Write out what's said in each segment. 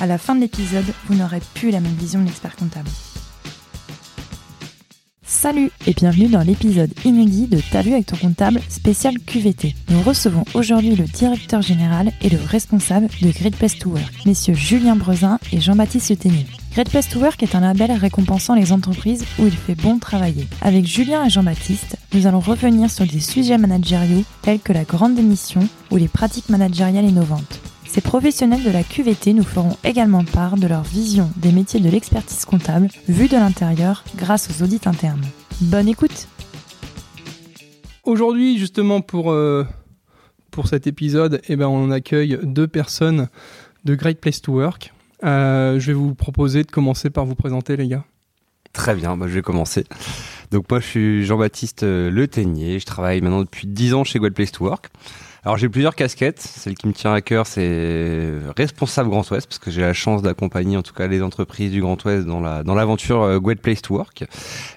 à la fin de l'épisode, vous n'aurez plus la même vision de l'expert comptable. Salut et bienvenue dans l'épisode inédit de T'as avec ton comptable spécial QVT. Nous recevons aujourd'hui le directeur général et le responsable de Great Place to Work, messieurs Julien Brezin et Jean-Baptiste Ténier. Great Place to Work est un label récompensant les entreprises où il fait bon travailler. Avec Julien et Jean-Baptiste, nous allons revenir sur des sujets managériaux tels que la grande démission ou les pratiques managériales innovantes. Ces professionnels de la QVT nous feront également part de leur vision des métiers de l'expertise comptable vue de l'intérieur grâce aux audits internes. Bonne écoute Aujourd'hui, justement, pour, euh, pour cet épisode, eh ben, on accueille deux personnes de Great Place to Work. Euh, je vais vous proposer de commencer par vous présenter, les gars. Très bien, bah, je vais commencer. Donc moi, je suis Jean-Baptiste euh, Le Ténier. Je travaille maintenant depuis 10 ans chez Great Place to Work. Alors j'ai plusieurs casquettes. Celle qui me tient à cœur, c'est responsable Grand Ouest, parce que j'ai la chance d'accompagner en tout cas les entreprises du Grand Ouest dans la dans l'aventure euh, Great Place to Work,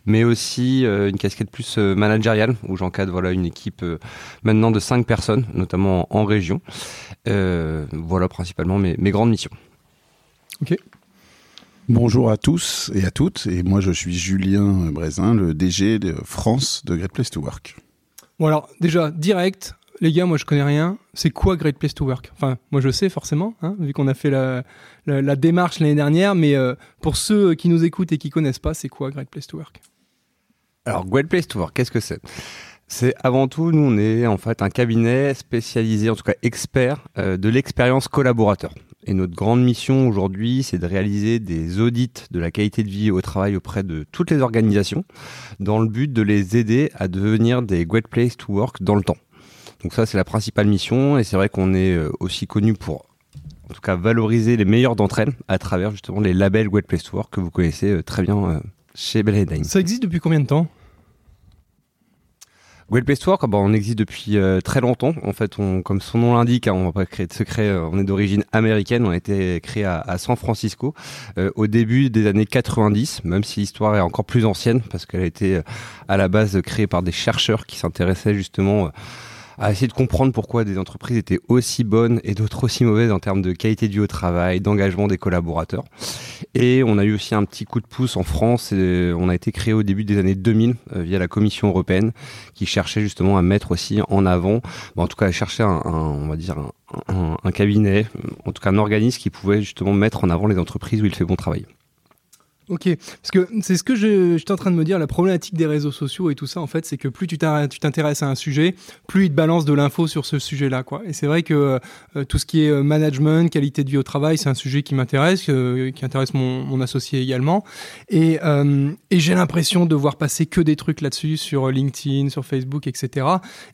mais aussi euh, une casquette plus euh, managériale où j'encadre voilà une équipe maintenant de cinq personnes, notamment en, région. voilà principalement mes, mes grandes missions. Ok. Bonjour à tous et à toutes, et moi je suis Julien Brézin, le DG de France de Great Place to Work. Bon alors déjà direct, les gars, moi je connais rien. C'est quoi Great Place to Work? Enfin, moi je sais forcément, hein, vu qu'on a fait la, démarche l'année dernière, mais euh, pour ceux qui nous écoutent et qui connaissent pas, c'est quoi Great Place to Work? Alors, Great Place to Work, qu'est-ce que c'est? C'est avant tout, nous, on est en fait un cabinet spécialisé, en tout cas expert, euh, de l'expérience collaborateur. Et notre grande mission aujourd'hui, c'est de réaliser des audits de la qualité de vie au travail auprès de toutes les organisations, dans le but de les aider à devenir des great place to work dans le temps. Donc ça, c'est la principale mission. Et c'est vrai qu'on est euh, aussi connu pour, en tout cas, valoriser les meilleures d'entre elles à travers justement les labels Great Place to Work que vous connaissez euh, très bien euh, chez Bell Ça existe depuis combien de temps? Great Place to Work, bah, on existe depuis très longtemps. En fait, on, comme son nom l'indique, hein, on va pas créer de secret. on est d'origine américaine. On a été créé à, San Francisco au début des années 90, même si l'histoire est encore plus ancienne parce qu'elle a été à la base créée par des chercheurs qui s'intéressaient justement à essayer de comprendre pourquoi des entreprises étaient aussi bonnes et d'autres aussi mauvaises en termes de qualité du au travail, d'engagement des collaborateurs. Et on a eu aussi un petit coup de pouce en France. Et on a été créé au début des années 2000 euh, via la Commission européenne qui cherchait justement à mettre aussi en avant, en tout cas à chercher un, on va dire un, un, cabinet, en tout cas un organisme qui pouvait justement mettre en avant les entreprises où il fait bon travail. Ok, parce que c'est ce que je, j'étais en train de me dire, la problématique des réseaux sociaux et tout ça, en fait, c'est que plus tu t'intéresses à un sujet, plus ils te balancent de l'info sur ce sujet-là. Et c'est vrai que euh, tout ce qui est euh, management, qualité de vie au travail, c'est un sujet qui m'intéresse, euh, qui intéresse mon, associé également. Et, j'ai l'impression de voir passer que des trucs là-dessus sur LinkedIn, sur Facebook, etc.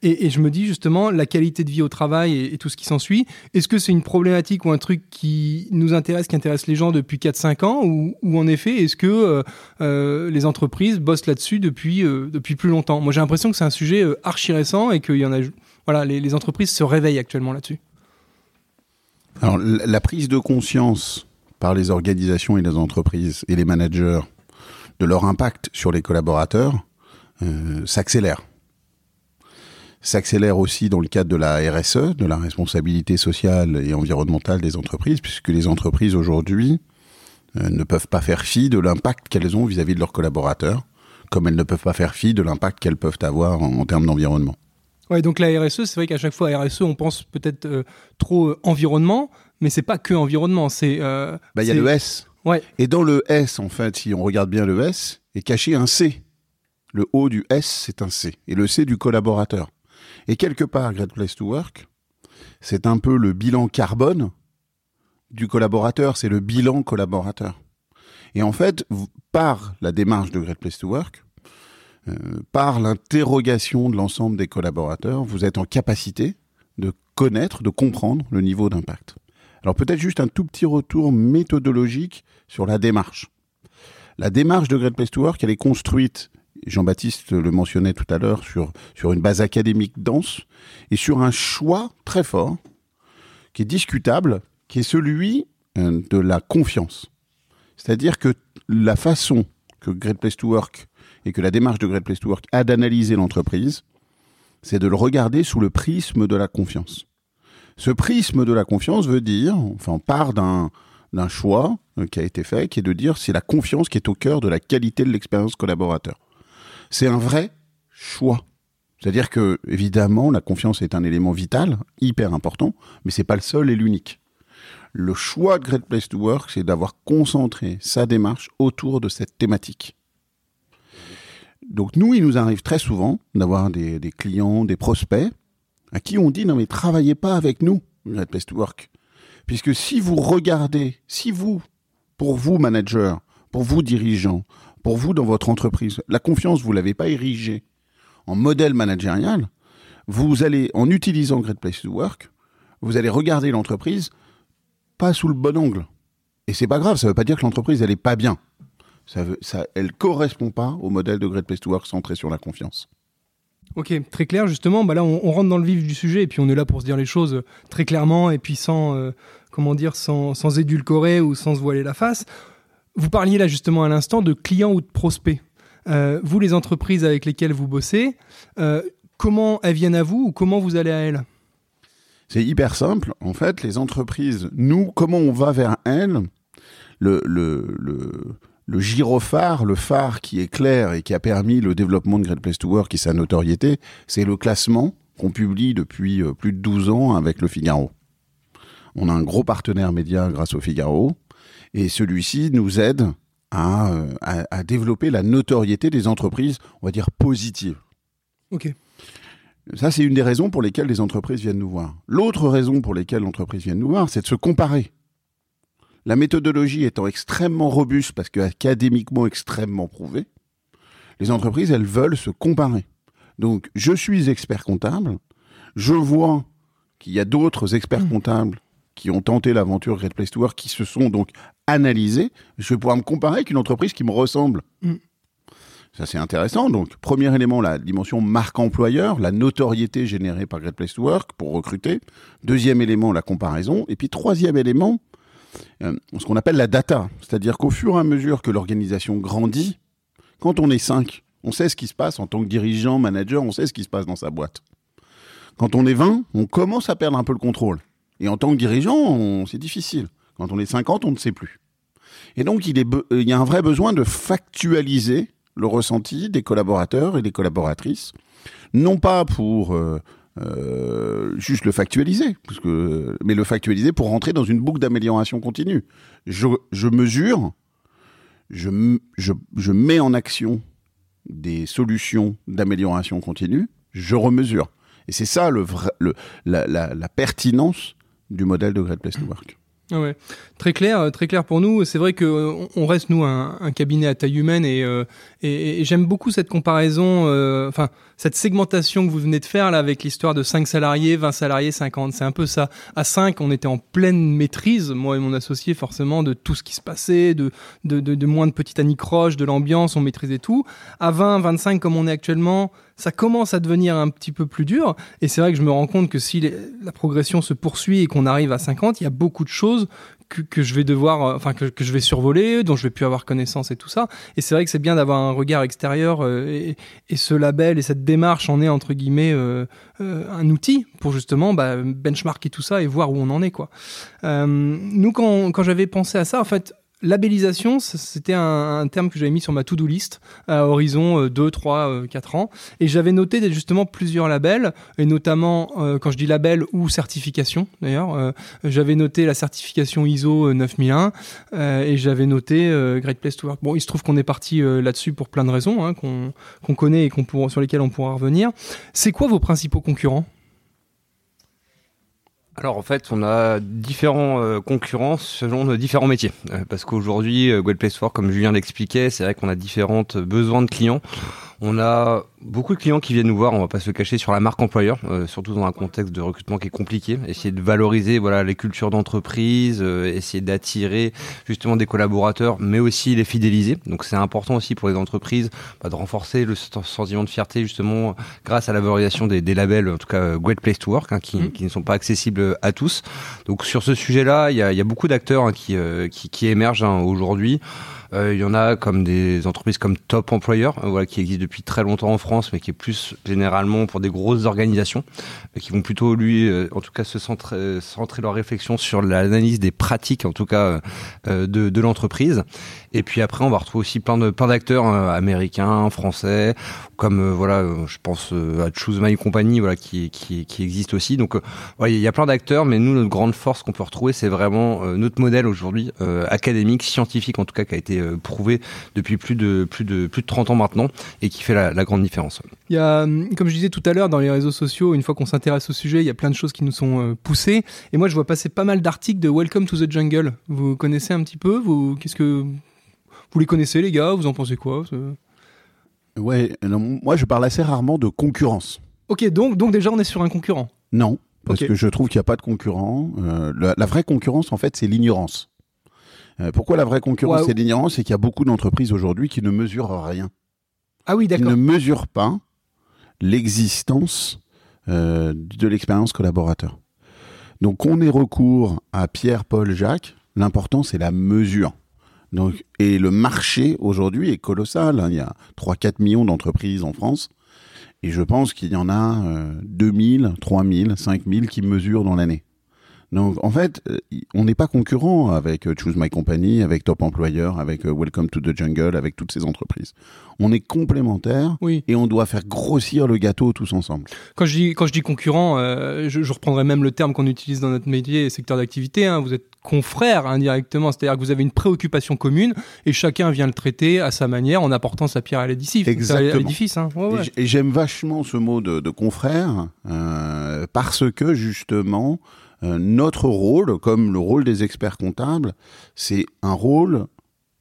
Et, je me dis justement, la qualité de vie au travail et, et tout ce qui s'ensuit, est-ce que c'est une problématique ou un truc qui nous intéresse, qui intéresse les gens depuis 4-5 ans, ou, ou en effet, est-ce que euh, euh, les entreprises bossent là-dessus depuis, euh, depuis plus longtemps? Moi, j'ai l'impression que c'est un sujet archi récent et que y en a, voilà, les, entreprises se réveillent actuellement là-dessus. Alors, la prise de conscience par les organisations et les entreprises et les managers de leur impact sur les collaborateurs s'accélère. S'accélère aussi dans le cadre de la RSE, de la responsabilité sociale et environnementale des entreprises, puisque les entreprises aujourd'hui ne peuvent pas faire fi de l'impact qu'elles ont vis-à-vis de leurs collaborateurs, comme elles ne peuvent pas faire fi de l'impact qu'elles peuvent avoir en, termes d'environnement. Ouais, donc la RSE, c'est vrai qu'à chaque fois, RSE, on pense peut-être euh, trop euh, environnement, mais c'est pas que environnement, c'est. bah, il y a le S. Ouais. Et dans le S, en fait, si on regarde bien le S, est caché un C. Le O du S, c'est un C. Et le C du collaborateur. Et quelque part, Great Place to Work, c'est un peu le bilan carbone du collaborateur, c'est le bilan collaborateur. Et en fait, par la démarche de Great Place to Work, euh, par l'interrogation de l'ensemble des collaborateurs, vous êtes en capacité de connaître, de comprendre le niveau d'impact. Alors peut-être juste un tout petit retour méthodologique sur la démarche. La démarche de Great Place to Work, elle est construite, Jean-Baptiste le mentionnait tout à l'heure, sur, sur une base académique dense et sur un choix très fort qui est discutable, qui est celui euh, de la confiance. C'est-à-dire que la façon que Great Place to Work et que la démarche de Great Place to Work a d'analyser l'entreprise, c'est de le regarder sous le prisme de la confiance. Ce prisme de la confiance veut dire, enfin, on part d'un choix euh, qui a été fait, qui est de dire c'est la confiance qui est au cœur de la qualité de l'expérience collaborateur. C'est un vrai choix. C'est-à-dire que, évidemment, la confiance est un élément vital, hyper important, mais c'est pas le seul et l'unique. Le choix de Great Place to Work, c'est d'avoir concentré sa démarche autour de cette thématique. Donc nous, il nous arrive très souvent d'avoir des, clients, des prospects, à qui on dit non mais travaillez pas avec nous, Great Place to Work. Puisque si vous regardez, si vous, pour vous manager, pour vous dirigeants, pour vous dans votre entreprise, la confiance, vous l'avez pas érigée en modèle managérial, vous allez, en utilisant Great Place to Work, vous allez regarder l'entreprise pas sous le bon angle. Et c'est pas grave, ça veut pas dire que l'entreprise, elle est pas bien. Ça veut, ça, elle correspond pas au modèle de Great Place to Work centré sur la confiance. Ok, très clair justement. Bah là, on, rentre dans le vif du sujet et puis on est là pour se dire les choses très clairement et puis sans, euh, comment dire, sans, sans, édulcorer ou sans se voiler la face. Vous parliez là justement à l'instant de clients ou de prospects. Euh, vous, les entreprises avec lesquelles vous bossez, euh, comment elles viennent à vous ou comment vous allez à elles? C'est hyper simple. En fait, les entreprises, nous, comment on va vers elles le, le, le le gyrophare, le phare qui est clair et qui a permis le développement de Great Place to Work et sa notoriété, c'est le classement qu'on publie depuis euh, plus de 12 ans avec le Figaro. On a un gros partenaire média grâce au Figaro et celui-ci nous aide à, à, à, développer la notoriété des entreprises, on va dire positives. Ok. Ça, c'est une des raisons pour lesquelles les entreprises viennent nous voir. L'autre raison pour lesquelles l'entreprise vient nous voir, c'est de se comparer. La méthodologie étant extrêmement robuste parce que académiquement extrêmement prouvée, les entreprises, elles veulent se comparer. Donc, je suis expert comptable, je vois qu'il y a d'autres experts comptables qui ont tenté l'aventure Great Place to Work, qui se sont donc analysés. Je vais pouvoir me comparer avec une entreprise qui me ressemble. Mm. Ça, c'est intéressant. Donc, premier élément, la dimension marque employeur, la notoriété générée par Great Place to Work pour recruter. Deuxième élément, la comparaison. Et puis, troisième élément, euh, ce qu'on appelle la data. C'est-à-dire qu'au fur et à mesure que l'organisation grandit, quand on est 5, on sait ce qui se passe en tant que dirigeant, manager, on sait ce qui se passe dans sa boîte. Quand on est 20, on commence à perdre un peu le contrôle. Et en tant que dirigeant, c'est difficile. Quand on est 50, on ne sait plus. Et donc, il, il y a un vrai besoin de factualiser le ressenti des collaborateurs et des collaboratrices, non pas pour euh, euh, juste le factualiser, mais le factualiser pour rentrer dans une boucle d'amélioration continue. Je, je mesure, je, je, je, mets en action des solutions d'amélioration continue, je remesure. Et c'est ça le vrai, le, la, la, la, pertinence du modèle de Great Place to Work. Ah ouais. Très clair, très clair pour nous. C'est vrai que on reste nous un, cabinet à taille humaine et, euh, et, j'aime beaucoup cette comparaison, euh, enfin cette segmentation que vous venez de faire là avec l'histoire de 5 salariés, 20 salariés, 50. C'est un peu ça. À 5, on était en pleine maîtrise, moi et mon associé forcément, de tout ce qui se passait, de, de, de, de moins de petites anicroches, de l'ambiance, on maîtrisait tout. À 20, 25 comme on est actuellement, ça commence à devenir un petit peu plus dur. Et c'est vrai que je me rends compte que si la progression se poursuit et qu'on arrive à 50, il y a beaucoup de choses que, je vais devoir, enfin que, je vais survoler, dont je vais plus avoir connaissance et tout ça. Et c'est vrai que c'est bien d'avoir un regard extérieur euh, et, ce label et cette démarche en est entre guillemets euh, euh, un outil pour justement bah, benchmarker tout ça et voir où on en est quoi. Euh, nous quand j'avais pensé à ça, en fait labellisation, c'était un, terme que j'avais mis sur ma to-do list à horizon 2, 3, 4 ans. Et j'avais noté justement plusieurs labels, et notamment, euh, quand je dis label ou certification d'ailleurs, euh, j'avais noté la certification ISO 9001 euh, et j'avais noté euh, Great Place to Work. Bon, il se trouve qu'on est parti euh, là-dessus pour plein de raisons hein, qu'on qu connaît et sur lesquelles on pourra revenir. C'est quoi vos principaux concurrents? Alors en fait, on a différents euh, concurrents selon nos différents métiers. Euh, parce qu'aujourd'hui, euh, Great Place for, comme Julien l'expliquait, c'est vrai qu'on a différents besoins de clients. On a beaucoup de clients qui viennent nous voir, on va pas se cacher, sur la marque employeur, euh, surtout dans un contexte de recrutement qui est compliqué. Essayer de valoriser voilà les cultures d'entreprise, euh, essayer d'attirer justement des collaborateurs, mais aussi les fidéliser. Donc c'est important aussi pour les entreprises bah, de renforcer le sentiment de fierté justement grâce à la valorisation des, des labels, en tout cas euh, Great Place to Work, hein, qui, mmh. qui, ne sont pas accessibles à tous. Donc sur ce sujet-là, il y a, y a, beaucoup d'acteurs hein, qui, qui, qui, émergent hein, aujourd'hui. Euh, il y en a comme des entreprises comme Top Employer, euh, qui existent depuis très longtemps en France, mais qui est plus généralement pour des grosses organisations, euh, qui vont plutôt, lui, en tout cas, se centrer, leur réflexion sur l'analyse des pratiques, en tout cas, de l'entreprise. Et puis après, on va retrouver aussi plein de plein d'acteurs américains, français, comme voilà, je pense à Choose My Company, voilà, qui qui, existe aussi. Donc, il y a plein d'acteurs, mais nous, notre grande force qu'on peut retrouver, c'est vraiment notre modèle aujourd'hui académique, scientifique, en tout cas, qui a été euh, prouvé depuis plus de, plus, de, plus de 30 ans maintenant et qui fait la, grande différence. Il y a, comme je disais tout à l'heure, dans les réseaux sociaux, une fois qu'on s'intéresse au sujet, il y a plein de choses qui nous sont euh, poussées. Et moi, je vois passer pas mal d'articles de Welcome to the Jungle. Vous connaissez un petit peu? Vous, qu'est-ce que, vous les connaissez, les gars Vous en pensez quoi Ouais, moi, je parle assez rarement de concurrence. Ok, donc, donc déjà, on est sur un concurrent Non, parce que je trouve qu'il n'y a pas de concurrent. Euh, la, vraie concurrence, en fait, c'est l'ignorance. Euh, pourquoi la vraie concurrence et l'ignorance? C'est qu'il y a beaucoup d'entreprises aujourd'hui qui ne mesurent rien. Ah oui, d'accord. Qui ne mesurent pas l'existence euh, de l'expérience collaborateur. Donc on est recours à Pierre, Paul, Jacques. L'important c'est la mesure. Donc, et le marché aujourd'hui est colossal. Hein. Il y a 3-4 millions d'entreprises en France. Et je pense qu'il y en a euh, 2000, 3000, 5000 qui mesurent dans l'année. Donc en fait, euh, on n'est pas concurrent avec euh, Choose My Company, avec Top Employer, avec euh, Welcome to the Jungle, avec toutes ces entreprises. On est complémentaires oui. et on doit faire grossir le gâteau tous ensemble. Quand je dis, quand je dis concurrent, je, je, reprendrai même le terme qu'on utilise dans notre métier et secteur d'activité. Hein. vous êtes confrères indirectement, c'est-à-dire que vous avez une préoccupation commune et chacun vient le traiter à sa manière en apportant sa pierre à l'édifice. Exactement. Hein. Ouais, ouais. Et j'aime vachement ce mot de, de confrère parce que justement, euh, notre rôle, comme le rôle des experts comptables, c'est un rôle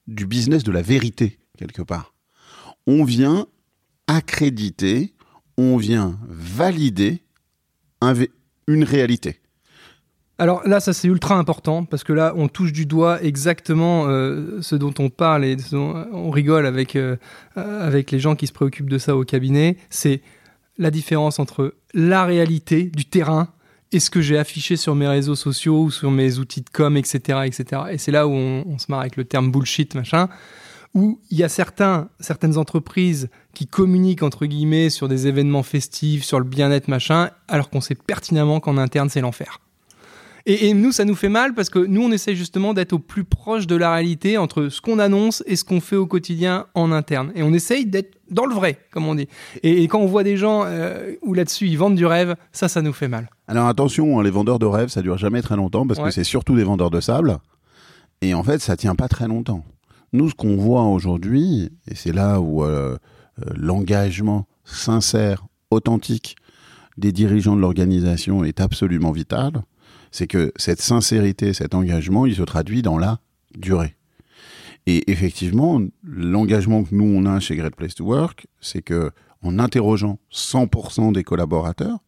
du business de la vérité, quelque part. On vient accréditer, on vient valider une réalité. Alors là, ça c'est ultra important parce que là, on touche du doigt exactement euh, ce dont on parle et on rigole avec, euh, avec les gens qui se préoccupent de ça au cabinet. C'est la différence entre la réalité du terrain et ce que j'ai affiché sur mes réseaux sociaux ou sur mes outils de com, etc. etc. Et c'est là où on, se marre avec le terme bullshit, machin, où il y a certains, certaines entreprises qui communiquent, entre guillemets, sur des événements festifs, sur le bien-être, machin, alors qu'on sait pertinemment qu'en interne, c'est l'enfer. Et, nous, ça nous fait mal parce que nous, on essaie justement d'être au plus proche de la réalité entre ce qu'on annonce et ce qu'on fait au quotidien en interne. Et on essaye d'être dans le vrai, comme on dit. Et, quand on voit des gens euh, où là-dessus, ils vendent du rêve, ça, ça nous fait mal. Alors attention, hein, les vendeurs de rêve, ça dure jamais très longtemps parce que c'est surtout des vendeurs de sable. Et en fait, ça tient pas très longtemps. Nous, ce qu'on voit aujourd'hui, et c'est là où euh, euh, l'engagement sincère, authentique des dirigeants de l'organisation est absolument vital, c'est que cette sincérité, cet engagement, il se traduit dans la durée. Et effectivement, l'engagement que nous on a chez Great Place to Work, c'est que en interrogeant 100% des collaborateurs,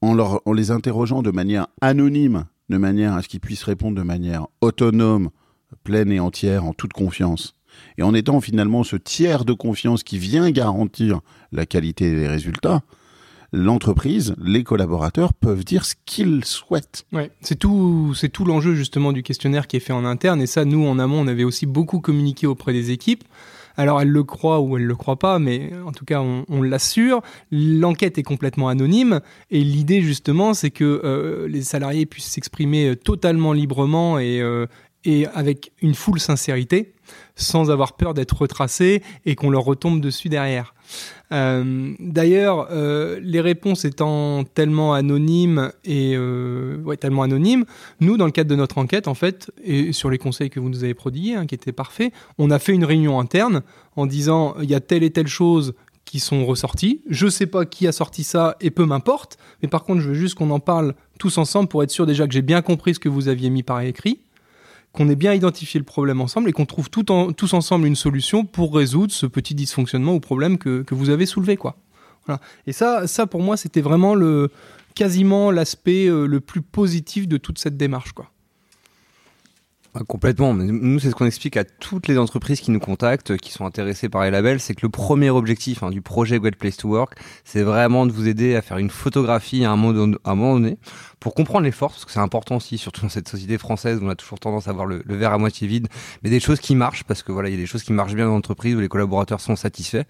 en, en les interrogeant de manière anonyme, de manière à ce qu'ils puissent répondre de manière autonome, pleine et entière, en toute confiance, et en étant finalement ce tiers de confiance qui vient garantir la qualité des résultats, l'entreprise, les collaborateurs peuvent dire ce qu'ils souhaitent. Ouais, c'est tout, c'est tout l'enjeu justement du questionnaire qui est fait en interne. Et ça, nous en amont, on avait aussi beaucoup communiqué auprès des équipes. Alors elles le croient ou elles le croient pas, mais en tout cas on, l'assure. L'enquête est complètement anonyme et l'idée justement c'est que euh, les salariés puissent s'exprimer totalement librement et, euh, et avec une foule sincérité, sans avoir peur d'être retracés et qu'on leur retombe dessus derrière. Euh, d'ailleurs, euh, les réponses étant tellement anonymes et euh, tellement anonymes, nous, dans le cadre de notre enquête, en fait, et sur les conseils que vous nous avez prodigués, hein, qui étaient parfaits, on a fait une réunion interne en disant il y a telle et telle chose qui sont ressorties. Je sais pas qui a sorti ça et peu m'importe, mais par contre, je veux juste qu'on en parle tous ensemble pour être sûr déjà que j'ai bien compris ce que vous aviez mis par écrit qu'on ait bien identifié le problème ensemble et qu'on trouve tous ensemble une solution pour résoudre ce petit dysfonctionnement ou problème que, vous avez soulevé. Quoi. Et ça, ça, pour moi, c'était vraiment le, quasiment l'aspect euh, le plus positif de toute cette démarche. Quoi. Complètement. Nous, c'est ce qu'on explique à toutes les entreprises qui nous contactent, qui sont intéressées par les labels, c'est que le premier objectif hein, du projet Great Place to Work, c'est vraiment de vous aider à faire une photographie à un moment donné pour comprendre les forces, parce que c'est important aussi, surtout dans cette société française où on a toujours tendance à voir le, verre à moitié vide, mais des choses qui marchent, parce que voilà, il y a des choses qui marchent bien dans l'entreprise où les collaborateurs sont satisfaits,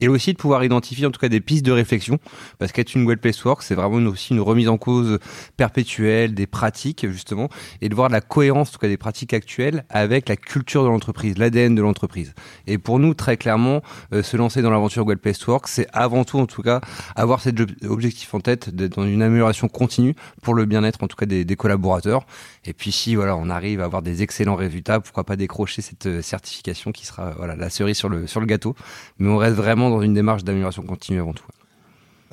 et aussi de pouvoir identifier en tout cas des pistes de réflexion, parce qu'être une Great Place Work, c'est vraiment aussi une remise en cause perpétuelle des pratiques justement, et de voir la cohérence en tout cas des pratiques actuelles avec la culture de l'entreprise, l'ADN de l'entreprise. Et pour nous, très clairement, euh, se lancer dans l'aventure Great Place Work, c'est avant tout en tout cas avoir cet objectif en tête d'être dans une amélioration continue pour le bien-être en tout cas des, collaborateurs. Et puis si voilà, on arrive à avoir des excellents résultats, pourquoi pas décrocher cette euh, certification qui sera la cerise sur le gâteau. Mais on reste vraiment dans une démarche d'amélioration continue avant tout.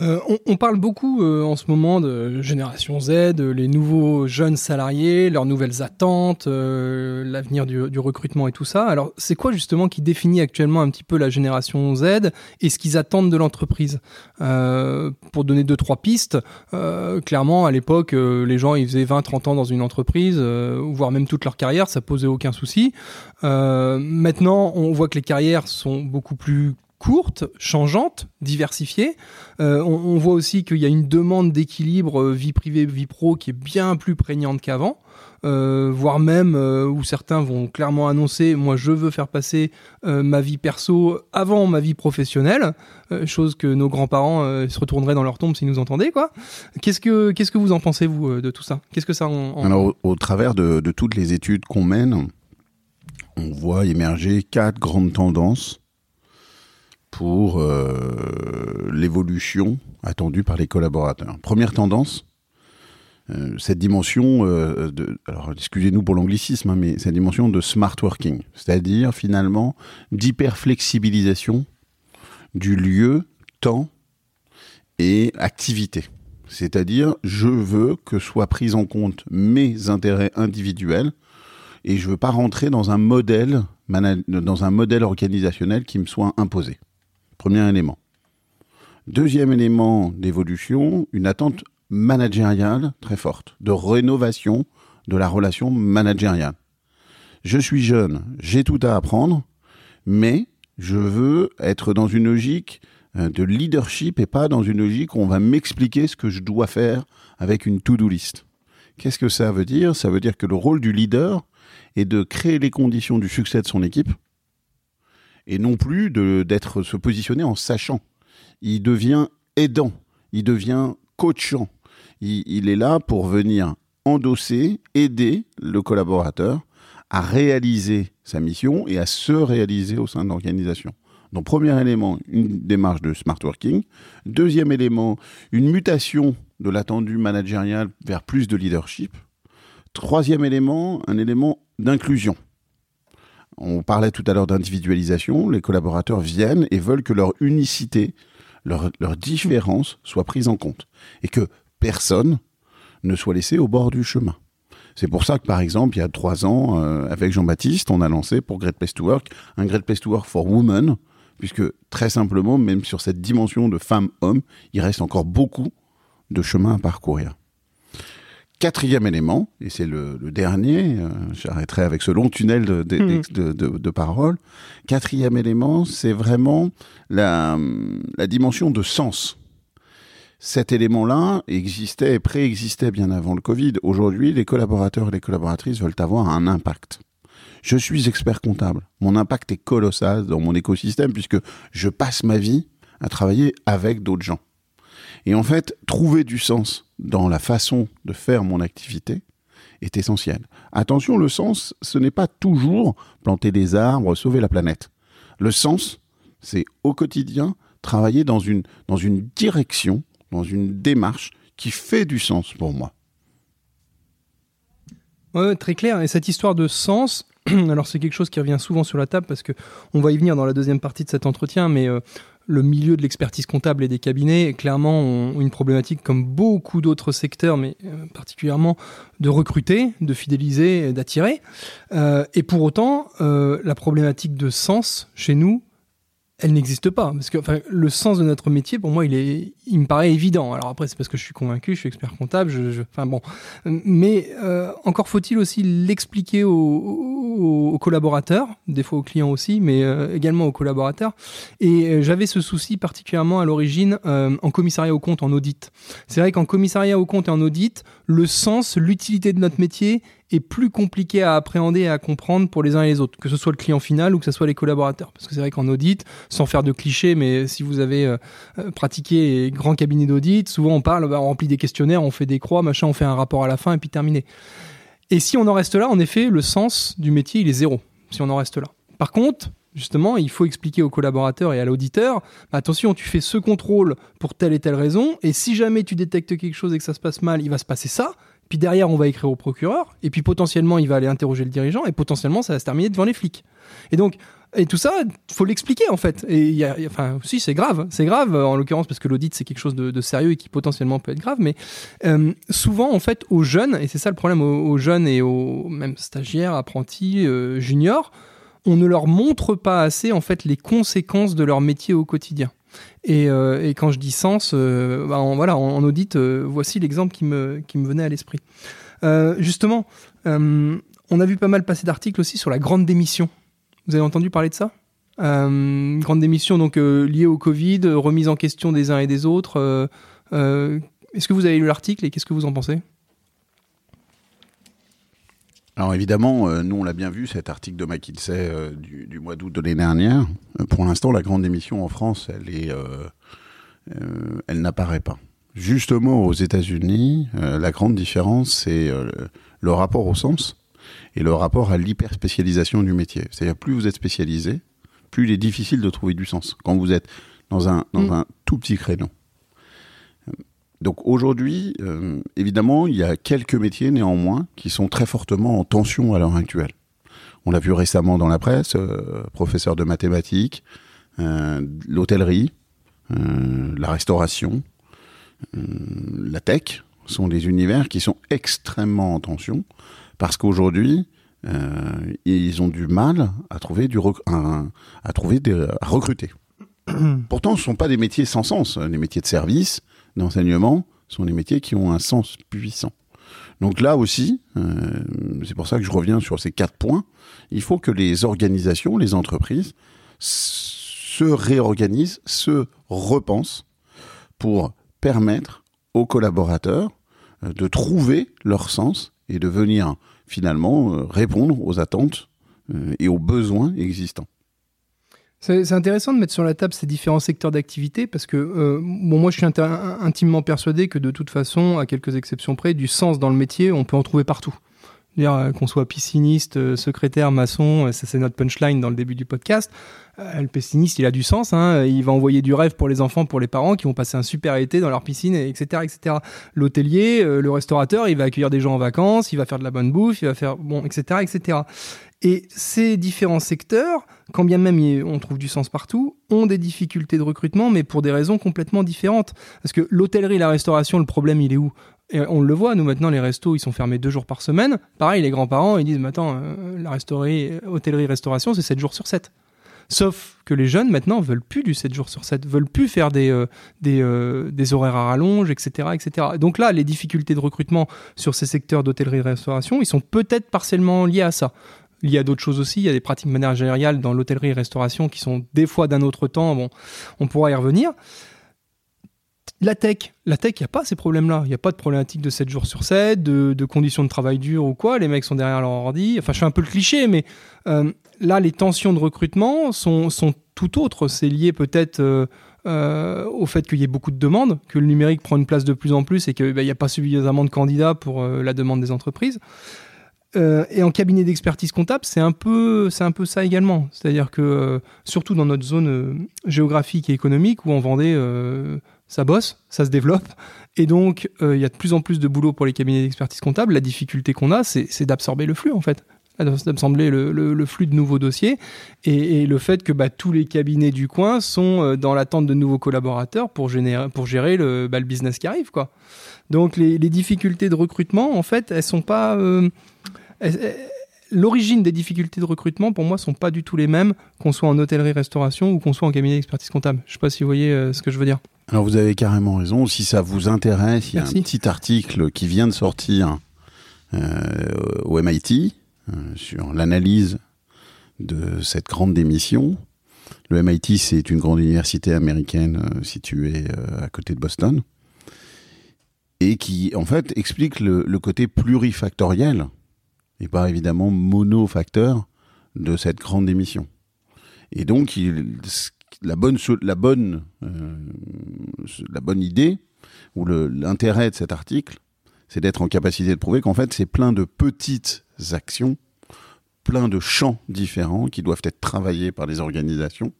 Euh, on, parle beaucoup euh, en ce moment de génération Z, les nouveaux jeunes salariés, leurs nouvelles attentes, euh, l'avenir du, recrutement et tout ça. Alors, c'est quoi justement qui définit actuellement un petit peu la génération Z et ce qu'ils attendent de l'entreprise? Pour donner deux, trois pistes, clairement, à l'époque, les gens, ils faisaient 20, 30 ans dans une entreprise, voire même toute leur carrière, ça posait aucun souci. maintenant, on voit que les carrières sont beaucoup plus courte, changeante, diversifiée. Euh, on, voit aussi qu'il y a une demande d'équilibre euh, vie privée, vie pro qui est bien plus prégnante qu'avant. Euh, voire même où certains vont clairement annoncer moi je veux faire passer ma vie perso avant ma vie professionnelle chose que nos grands-parents se retourneraient dans leur tombe s'ils nous entendaient qu'est-ce que qu'est-ce que vous en pensez vous de tout ça? Qu'est-ce que ça alors au, travers de, toutes les études qu'on mène on voit émerger quatre grandes tendances pour euh, l'évolution attendue par les collaborateurs. Première tendance, euh, cette dimension, euh, de, alors excusez-nous pour l'anglicisme, hein, mais cette dimension de smart working, c'est-à-dire finalement d'hyperflexibilisation du lieu, temps et activité. C'est-à-dire, je veux que soient pris en compte mes intérêts individuels et je veux pas rentrer dans un modèle, dans un modèle organisationnel qui me soit imposé. Premier élément. Deuxième élément d'évolution, une attente managériale très forte, de rénovation de la relation managériale. Je suis jeune, j'ai tout à apprendre, mais je veux être dans une logique euh, de leadership et pas dans une logique où on va m'expliquer ce que je dois faire avec une to-do list. Qu'est-ce que ça veut dire? Ça veut dire que le rôle du leader est de créer les conditions du succès de son équipe, et non plus d'être se positionner en sachant. Il devient aidant, il devient coachant. Il, est là pour venir endosser, aider le collaborateur à réaliser sa mission et à se réaliser au sein de l'organisation. Donc premier élément, une démarche de smart working. Deuxième élément, une mutation de l'attendu managérial vers plus de leadership. Troisième élément, un élément d'inclusion. On parlait tout à l'heure d'individualisation. Les collaborateurs viennent et veulent que leur unicité, leur, différence soit prise en compte et que personne ne soit laissé au bord du chemin. C'est pour ça que, par exemple, il y a trois ans, euh, avec Jean-Baptiste, on a lancé pour Great Place to Work un Great Place to Work for Women, puisque très simplement, même sur cette dimension de femme-homme, il reste encore beaucoup de chemin à parcourir. Quatrième élément, et c'est le, dernier, euh, j'arrêterai avec ce long tunnel de, de, de, paroles. Quatrième élément, c'est vraiment la, la dimension de sens. Cet élément-là existait et préexistait bien avant le Covid. Aujourd'hui, les collaborateurs et les collaboratrices veulent avoir un impact. Je suis expert comptable. Mon impact est colossal dans mon écosystème puisque je passe ma vie à travailler avec d'autres gens. Et en fait, trouver du sens dans la façon de faire mon activité est essentiel. Attention, le sens, ce n'est pas toujours planter des arbres, sauver la planète. Le sens, c'est au quotidien travailler dans une, dans une direction, dans une démarche qui fait du sens pour moi. Ouais, très clair. Et cette histoire de sens, alors c'est quelque chose qui revient souvent sur la table parce que on va y venir dans la deuxième partie de cet entretien, mais euh, le milieu de l'expertise comptable et des cabinets, clairement, ont une problématique comme beaucoup d'autres secteurs, mais euh, particulièrement de recruter, de fidéliser, d'attirer. Euh, et pour autant, euh, la problématique de sens chez nous, elle n'existe pas. Parce que le sens de notre métier, pour moi, il, est, il me paraît évident. Alors après, c'est parce que je suis convaincu, je suis expert comptable. Je, enfin bon, mais euh, encore faut-il aussi l'expliquer aux, collaborateurs, des fois aux clients aussi, mais euh, également aux collaborateurs. Et euh, j'avais ce souci particulièrement à l'origine en commissariat au compte, en audit. C'est vrai qu'en commissariat au compte et en audit, le sens, l'utilité de notre métier est plus compliqué à appréhender et à comprendre pour les uns et les autres, que ce soit le client final ou que ce soit les collaborateurs. Parce que c'est vrai qu'en audit, sans faire de clichés, mais si vous avez euh, euh pratiqué grand cabinet d'audit, souvent on parle, bah, on remplit des questionnaires, on fait des croix, machin, on fait un rapport à la fin et puis terminé. Et si on en reste là, en effet, le sens du métier, il est zéro, si on en reste là. Par contre, justement, il faut expliquer aux collaborateurs et à l'auditeur, bah, attention, tu fais ce contrôle pour telle et telle raison, et si jamais tu détectes quelque chose et que ça se passe mal, il va se passer ça, puis derrière, on va écrire au procureur, et puis potentiellement, il va aller interroger le dirigeant, et potentiellement, ça va se terminer devant les flics. Et donc, et tout ça, faut l'expliquer en fait. Et y a, enfin, si c'est grave, c'est grave en l'occurrence parce que l'audit c'est quelque chose de, sérieux et qui potentiellement peut être grave. Mais euh, souvent en fait aux jeunes, et c'est ça le problème aux, aux, jeunes et aux même stagiaires, apprentis, euh, juniors, on ne leur montre pas assez en fait les conséquences de leur métier au quotidien. Et, euh, et, quand je dis sens, euh, bah, en, voilà, en audit, euh, voici l'exemple qui me, qui me venait à l'esprit. justement, on a vu pas mal passer d'articles aussi sur la grande démission. Vous avez entendu parler de ça? Grande démission donc liée au Covid, remise en question des uns et des autres. Est-ce que vous avez lu l'article et qu'est-ce que vous en pensez? Alors évidemment, euh, nous on l'a bien vu, cet article de McKinsey euh, du, du, mois d'août de l'année dernière. Euh, pour l'instant, la grande démission en France, elle est, elle n'apparaît pas. Justement, aux États-Unis, la grande différence, c'est le rapport au sens et le rapport à l'hyperspécialisation du métier. C'est-à-dire, plus vous êtes spécialisé, plus il est difficile de trouver du sens quand vous êtes dans un, dans mmh. un tout petit créneau. Donc aujourd'hui, euh, évidemment, il y a quelques métiers néanmoins qui sont très fortement en tension à l'heure actuelle. On l'a vu récemment dans la presse, euh, professeur de mathématiques, euh, l'hôtellerie, la restauration, la tech sont des univers qui sont extrêmement en tension parce qu'aujourd'hui, ils ont du mal à trouver, du à, à trouver des, à recruter. Pourtant, ce ne sont pas des métiers sans sens. Les métiers de service, d'enseignement sont des métiers qui ont un sens puissant. Donc là aussi, euh, c'est pour ça que je reviens sur ces quatre points, il faut que les organisations, les entreprises se réorganisent, se repensent pour permettre aux collaborateurs euh, de trouver leur sens et de venir finalement euh, répondre aux attentes et aux besoins existants. C'est intéressant de mettre sur la table ces différents secteurs d'activité parce que euh, bon, moi je suis intimement persuadé que de toute façon, à quelques exceptions près, du sens dans le métier, on peut en trouver partout. Dire euh, qu'on soit pisciniste, euh, secrétaire, maçon, ça c'est notre punchline dans le début du podcast. le pisciniste, il a du sens. Hein, il va envoyer du rêve pour les enfants, pour les parents qui vont passer un super été dans leur piscine, etc., etc. L'hôtelier, le restaurateur, il va accueillir des gens en vacances, il va faire de la bonne bouffe, il va faire bon, etc., etc. Et ces différents secteurs, quand bien même on trouve du sens partout, ont des difficultés de recrutement, mais pour des raisons complètement différentes. Parce que l'hôtellerie, la restauration, le problème, il est où? Et on le voit, nous maintenant, les restos, ils sont fermés deux jours par semaine. Pareil, les grands-parents, ils disent, mais attends, euh, la restaurerie, hôtellerie, restauration, c'est 7 jours sur 7. Sauf que les jeunes, maintenant, veulent plus du 7 jours sur 7, veulent plus faire des, euh, euh, des, horaires à rallonge, etc., etc. Donc là, les difficultés de recrutement sur ces secteurs d'hôtellerie-restauration, ils sont peut-être partiellement liés à ça. Il y a d'autres choses aussi. Il y a des pratiques managériales dans l'hôtellerie et restauration qui sont des fois d'un autre temps. Bon, on pourra y revenir. La tech, la tech, il n'y a pas ces problèmes-là. Il n'y a pas de problématique de 7 jours sur 7, de, conditions de travail dures ou quoi. Les mecs sont derrière leur ordi. Enfin, je fais un peu le cliché, mais euh, là, les tensions de recrutement sont, sont tout autres. C'est lié peut-être euh, euh, au fait qu'il y ait beaucoup de demandes, que le numérique prend une place de plus en plus et qu'il n'y a pas suffisamment de candidats pour la demande des entreprises. Euh, et en cabinet d'expertise comptable, c'est un peu, c'est un peu ça également. C'est-à-dire que euh, surtout dans notre zone euh, géographique et économique où on vendait, euh, ça bosse, ça se développe, et donc il y a de plus en plus de boulot pour les cabinets d'expertise comptable. La difficulté qu'on a, c'est d'absorber le flux en fait. d'assembler le, flux de nouveaux dossiers et, le fait que bah, tous les cabinets du coin sont dans l'attente de nouveaux collaborateurs pour, générer, pour gérer le, bah, business qui arrive. Quoi. Donc les, difficultés de recrutement, en fait, elles sont pas... L'origine des difficultés de recrutement, pour moi, sont pas du tout les mêmes qu'on soit en hôtellerie-restauration ou qu'on soit en cabinet d'expertise comptable. Je sais pas si vous voyez euh, ce que je veux dire. Alors vous avez carrément raison. Si ça vous intéresse, il y a Merci. un petit article qui vient de sortir euh, au MIT euh, sur l'analyse de cette grande démission. Le MIT, c'est une grande université américaine située à côté de Boston et qui, en fait, explique le, le côté plurifactoriel et pas évidemment monofacteur de cette grande démission. Et donc, la bonne, la bonne, euh, la bonne idée ou l'intérêt de cet article, c'est d'être en capacité de prouver qu'en fait, c'est plein de petites actions, plein de champs différents qui doivent être travaillés par les organisations.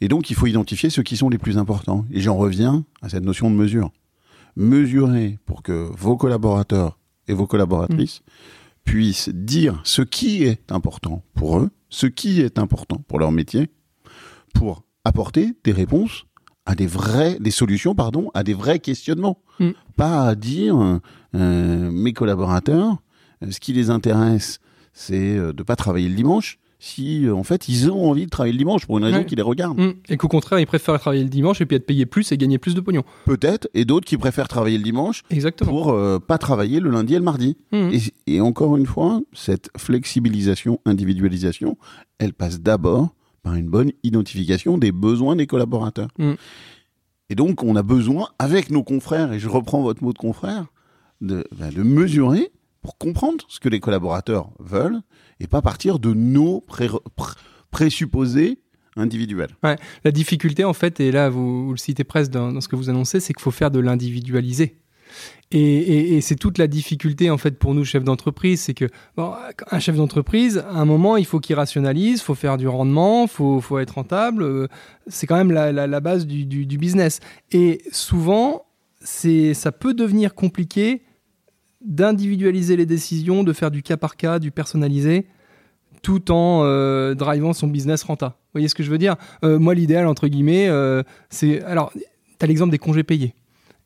Et donc, il faut identifier ceux qui sont les plus importants. Et j'en reviens à cette notion de mesure. Mesurer pour que vos collaborateurs et vos collaboratrices mmh. Puissent dire ce qui est important pour eux, ce qui est important pour leur métier, pour apporter des réponses à des vrais, des solutions, pardon, à des vrais questionnements. Mm. Pas à dire euh, mes collaborateurs, ce qui les intéresse, c'est de pas travailler le dimanche. Si en fait ils ont envie de travailler le dimanche pour une raison Ouais. qui les regarde. Mm. Et qu'au contraire, ils préfèrent travailler le dimanche et puis être payés plus et gagner plus de pognon. Peut-être, et d'autres qui préfèrent travailler le dimanche Exactement. pour euh, pas travailler le lundi et le mardi. Mm. Et, et encore une fois, cette flexibilisation, individualisation, elle passe d'abord par une bonne identification des besoins des collaborateurs. Mm. Et donc, on a besoin, avec nos confrères, et je reprends votre mot de confrère, de, ben, de mesurer pour comprendre ce que les collaborateurs veulent et pas partir de nos pré pré présupposés individuels. Ouais. La difficulté, en fait, et là, vous, le citez presque dans, ce que vous annoncez, c'est qu'il faut faire de l'individualisé. Et, c'est toute la difficulté en fait pour nous chefs d'entreprise, c'est que un chef d'entreprise, à un moment, il faut qu'il rationalise, faut faire du rendement, faut, faut être rentable. Euh, c'est quand même la, base du, du, business. Et souvent, ça peut devenir compliqué d'individualiser les décisions, de faire du cas par cas, du personnalisé, tout en euh, drivant son business renta. Vous voyez ce que je veux dire? Euh, Moi, l'idéal entre guillemets, euh, c'est alors, tu as l'exemple des congés payés.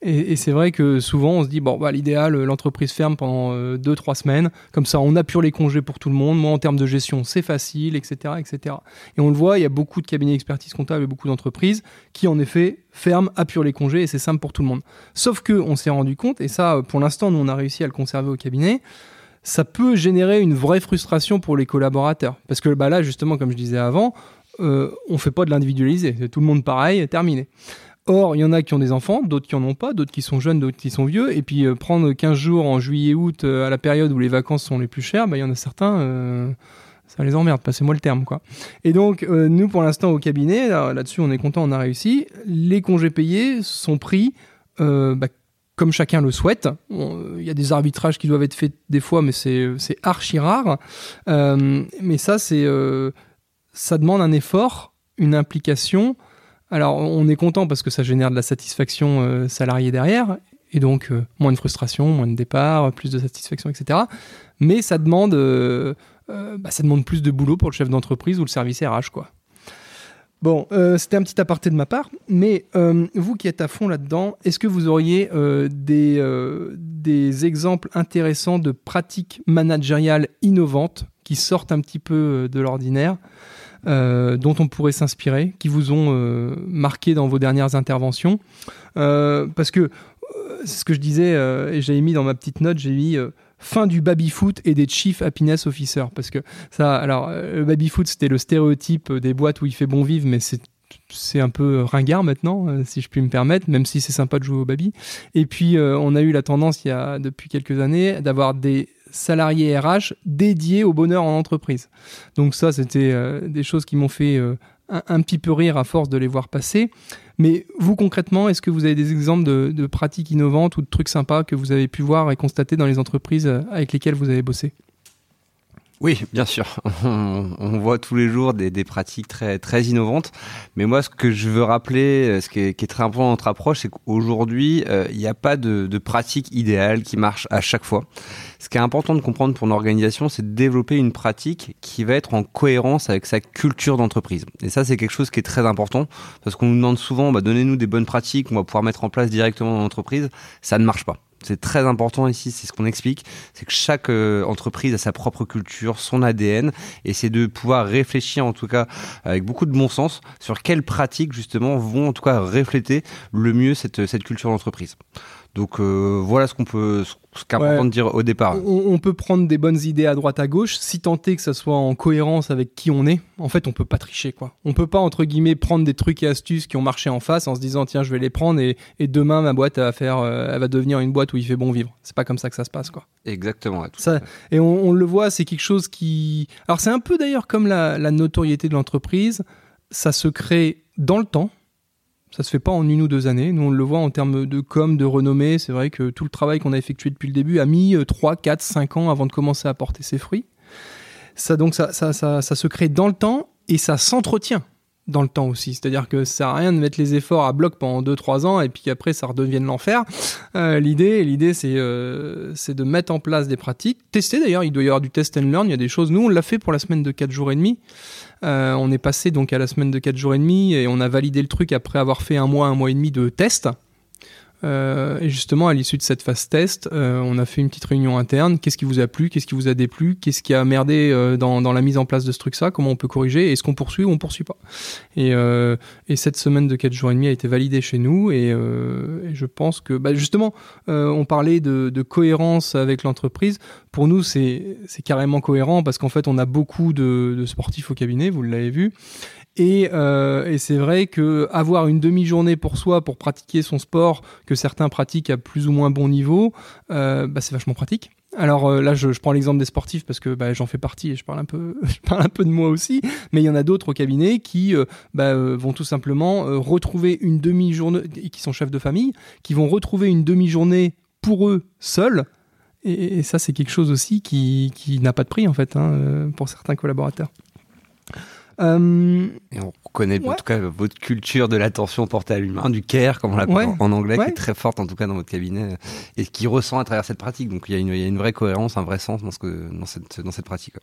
Et, c'est vrai que souvent on se dit bon bah l'idéal l'entreprise ferme pendant euh, deux trois semaines. Comme ça on apure les congés pour tout le monde. Moi en termes de gestion c'est facile etc etc et on le voit il y a beaucoup de cabinets d'expertise comptable et beaucoup d'entreprises qui en effet ferment apurent les congés et c'est simple pour tout le monde. Sauf que on s'est rendu compte et ça pour l'instant nous on a réussi à le conserver au cabinet ça peut générer une vraie frustration pour les collaborateurs. Parce que bah là justement comme je disais avant euh, on fait pas de l'individualiser. C'est tout le monde pareil terminé Or, il y en a qui ont des enfants, d'autres qui en ont pas, d'autres qui sont jeunes, d'autres qui sont vieux. Et puis, euh, prendre 15 jours en juillet-août euh, à la période où les vacances sont les plus chères, bah, il y en a certains, euh, ça les emmerde, passez-moi le terme. quoi. Et donc, nous, pour l'instant, au cabinet, là, là-dessus, on est content, on a réussi. Les congés payés sont pris bah, comme chacun le souhaite. Il y a des arbitrages qui doivent être faits des fois, mais c'est archi rare. Mais ça, c'est ça demande un effort, une implication. Alors, on est content parce que ça génère de la satisfaction euh, salariée derrière, et donc euh, moins de frustration, moins de départ, plus de satisfaction, etc. Mais ça demande, euh, bah, ça demande plus de boulot pour le chef d'entreprise ou le service RH, quoi. Bon, c'était un petit aparté de ma part, mais vous qui êtes à fond là-dedans, est-ce que vous auriez des exemples intéressants de pratiques managériales innovantes qui sortent un petit peu de l'ordinaire? Euh, dont on pourrait s'inspirer, qui vous ont euh, marqué dans vos dernières interventions. Euh, parce que c'est ce que je disais, et j'avais mis dans ma petite note, j'ai mis fin du baby-foot et des chief happiness officers. Parce que ça, alors, le baby-foot, c'était le stéréotype des boîtes où il fait bon vivre, mais c'est c'est un peu ringard maintenant, si je puis me permettre, même si c'est sympa de jouer au baby. Et puis, on a eu la tendance, il y a depuis quelques années, d'avoir des salariés RH dédiés au bonheur en entreprise. Donc ça, c'était euh, des choses qui m'ont fait euh, un, petit peu rire à force de les voir passer. Mais vous, concrètement, est-ce que vous avez des exemples de, de, pratiques innovantes ou de trucs sympas que vous avez pu voir et constater dans les entreprises avec lesquelles vous avez bossé? Oui, bien sûr. On, voit tous les jours des, des, pratiques très, très innovantes. Mais moi, ce que je veux rappeler, euh, ce qui est, qui est très important dans notre approche, c'est qu'aujourd'hui, euh, il n'y a pas de, de, pratique idéale qui marche à chaque fois. Ce qui est important de comprendre pour une organisation, c'est de développer une pratique qui va être en cohérence avec sa culture d'entreprise. Et ça, c'est quelque chose qui est très important parce qu'on nous demande souvent, bah, donnez-nous des bonnes pratiques, on va pouvoir mettre en place directement dans l'entreprise. Ça ne marche pas c'est très important ici, c'est ce qu'on explique, c'est que chaque euh, entreprise a sa propre culture, son ADN, et c'est de pouvoir réfléchir en tout cas avec beaucoup de bon sens sur quelles pratiques justement vont en tout cas refléter le mieux cette, cette culture d'entreprise. Donc euh, voilà ce qu'on peut, ce important de dire au départ. On, peut prendre des bonnes idées à droite à gauche, si tenter que ça soit en cohérence avec qui on est. En fait, on peut pas tricher quoi. On peut pas entre guillemets prendre des trucs et astuces qui ont marché en face en se disant tiens je vais les prendre et, demain ma boîte elle va faire, euh, elle va devenir une boîte où il fait bon vivre. C'est pas comme ça que ça se passe quoi. Exactement. ça et on, le voit, c'est quelque chose qui. Alors c'est un peu d'ailleurs comme la notoriété de l'entreprise, ça se crée dans le temps ça se fait pas en une ou deux années. Nous, on le voit en termes de com, de renommée. C'est vrai que tout le travail qu'on a effectué depuis le début a mis 3, 4, 5 ans avant de commencer à porter ses fruits. Donc, ça se crée dans le temps et ça s'entretient dans le temps aussi. C'est-à-dire que ça sert à rien de mettre les efforts à bloc pendant 2-3 ans et puis qu'après ça redevienne l'enfer. Euh, l'idée, l'idée c'est, euh, c'est de mettre en place des pratiques. Tester d'ailleurs, il doit y avoir du test and learn. Il y a des choses. Nous, on l'a fait pour la semaine de 4 jours et demi. Euh, on est passé donc à la semaine de 4 jours et demi et on a validé le truc après avoir fait un mois, un mois et demi de test. Euh, et justement, à l'issue de cette phase test, euh, on a fait une petite réunion interne. Qu'est-ce qui vous a plu? Qu'est-ce qui vous a déplu? Qu'est-ce qui a merdé euh, dans, dans, la mise en place de ce truc-là? Comment on peut corriger? Est-ce qu'on poursuit ou on poursuit pas? Et, euh, et, cette semaine de 4 jours et demi a été validée chez nous. Et, et je pense que, bah justement, on parlait de, de, cohérence avec l'entreprise. Pour nous, c'est carrément cohérent parce qu'en fait, on a beaucoup de, de sportifs au cabinet, vous l'avez vu. Et, euh, et c'est vrai que avoir une demi-journée pour soi pour pratiquer son sport que certains pratiquent à plus ou moins bon niveau, euh, bah c'est vachement pratique. Alors euh, là, je, prends l'exemple des sportifs parce que bah, j'en fais partie et je parle un peu, je parle un peu de moi aussi. Mais il y en a d'autres au cabinet qui bah, vont tout simplement retrouver une demi-journée, qui sont chefs de famille, qui vont retrouver une demi-journée pour eux seuls. Et, ça, c'est quelque chose aussi qui, qui n'a pas de prix en fait hein, pour certains collaborateurs. Euh, et on connaît en tout cas votre culture de l'attention portée à l'humain, du care, comme on l'appelle en anglais, qui est très forte en tout cas dans votre cabinet et qui ressent à travers cette pratique. Donc il y, a une, il y a une vraie cohérence, un vrai sens dans, ce que, dans, cette, dans cette pratique.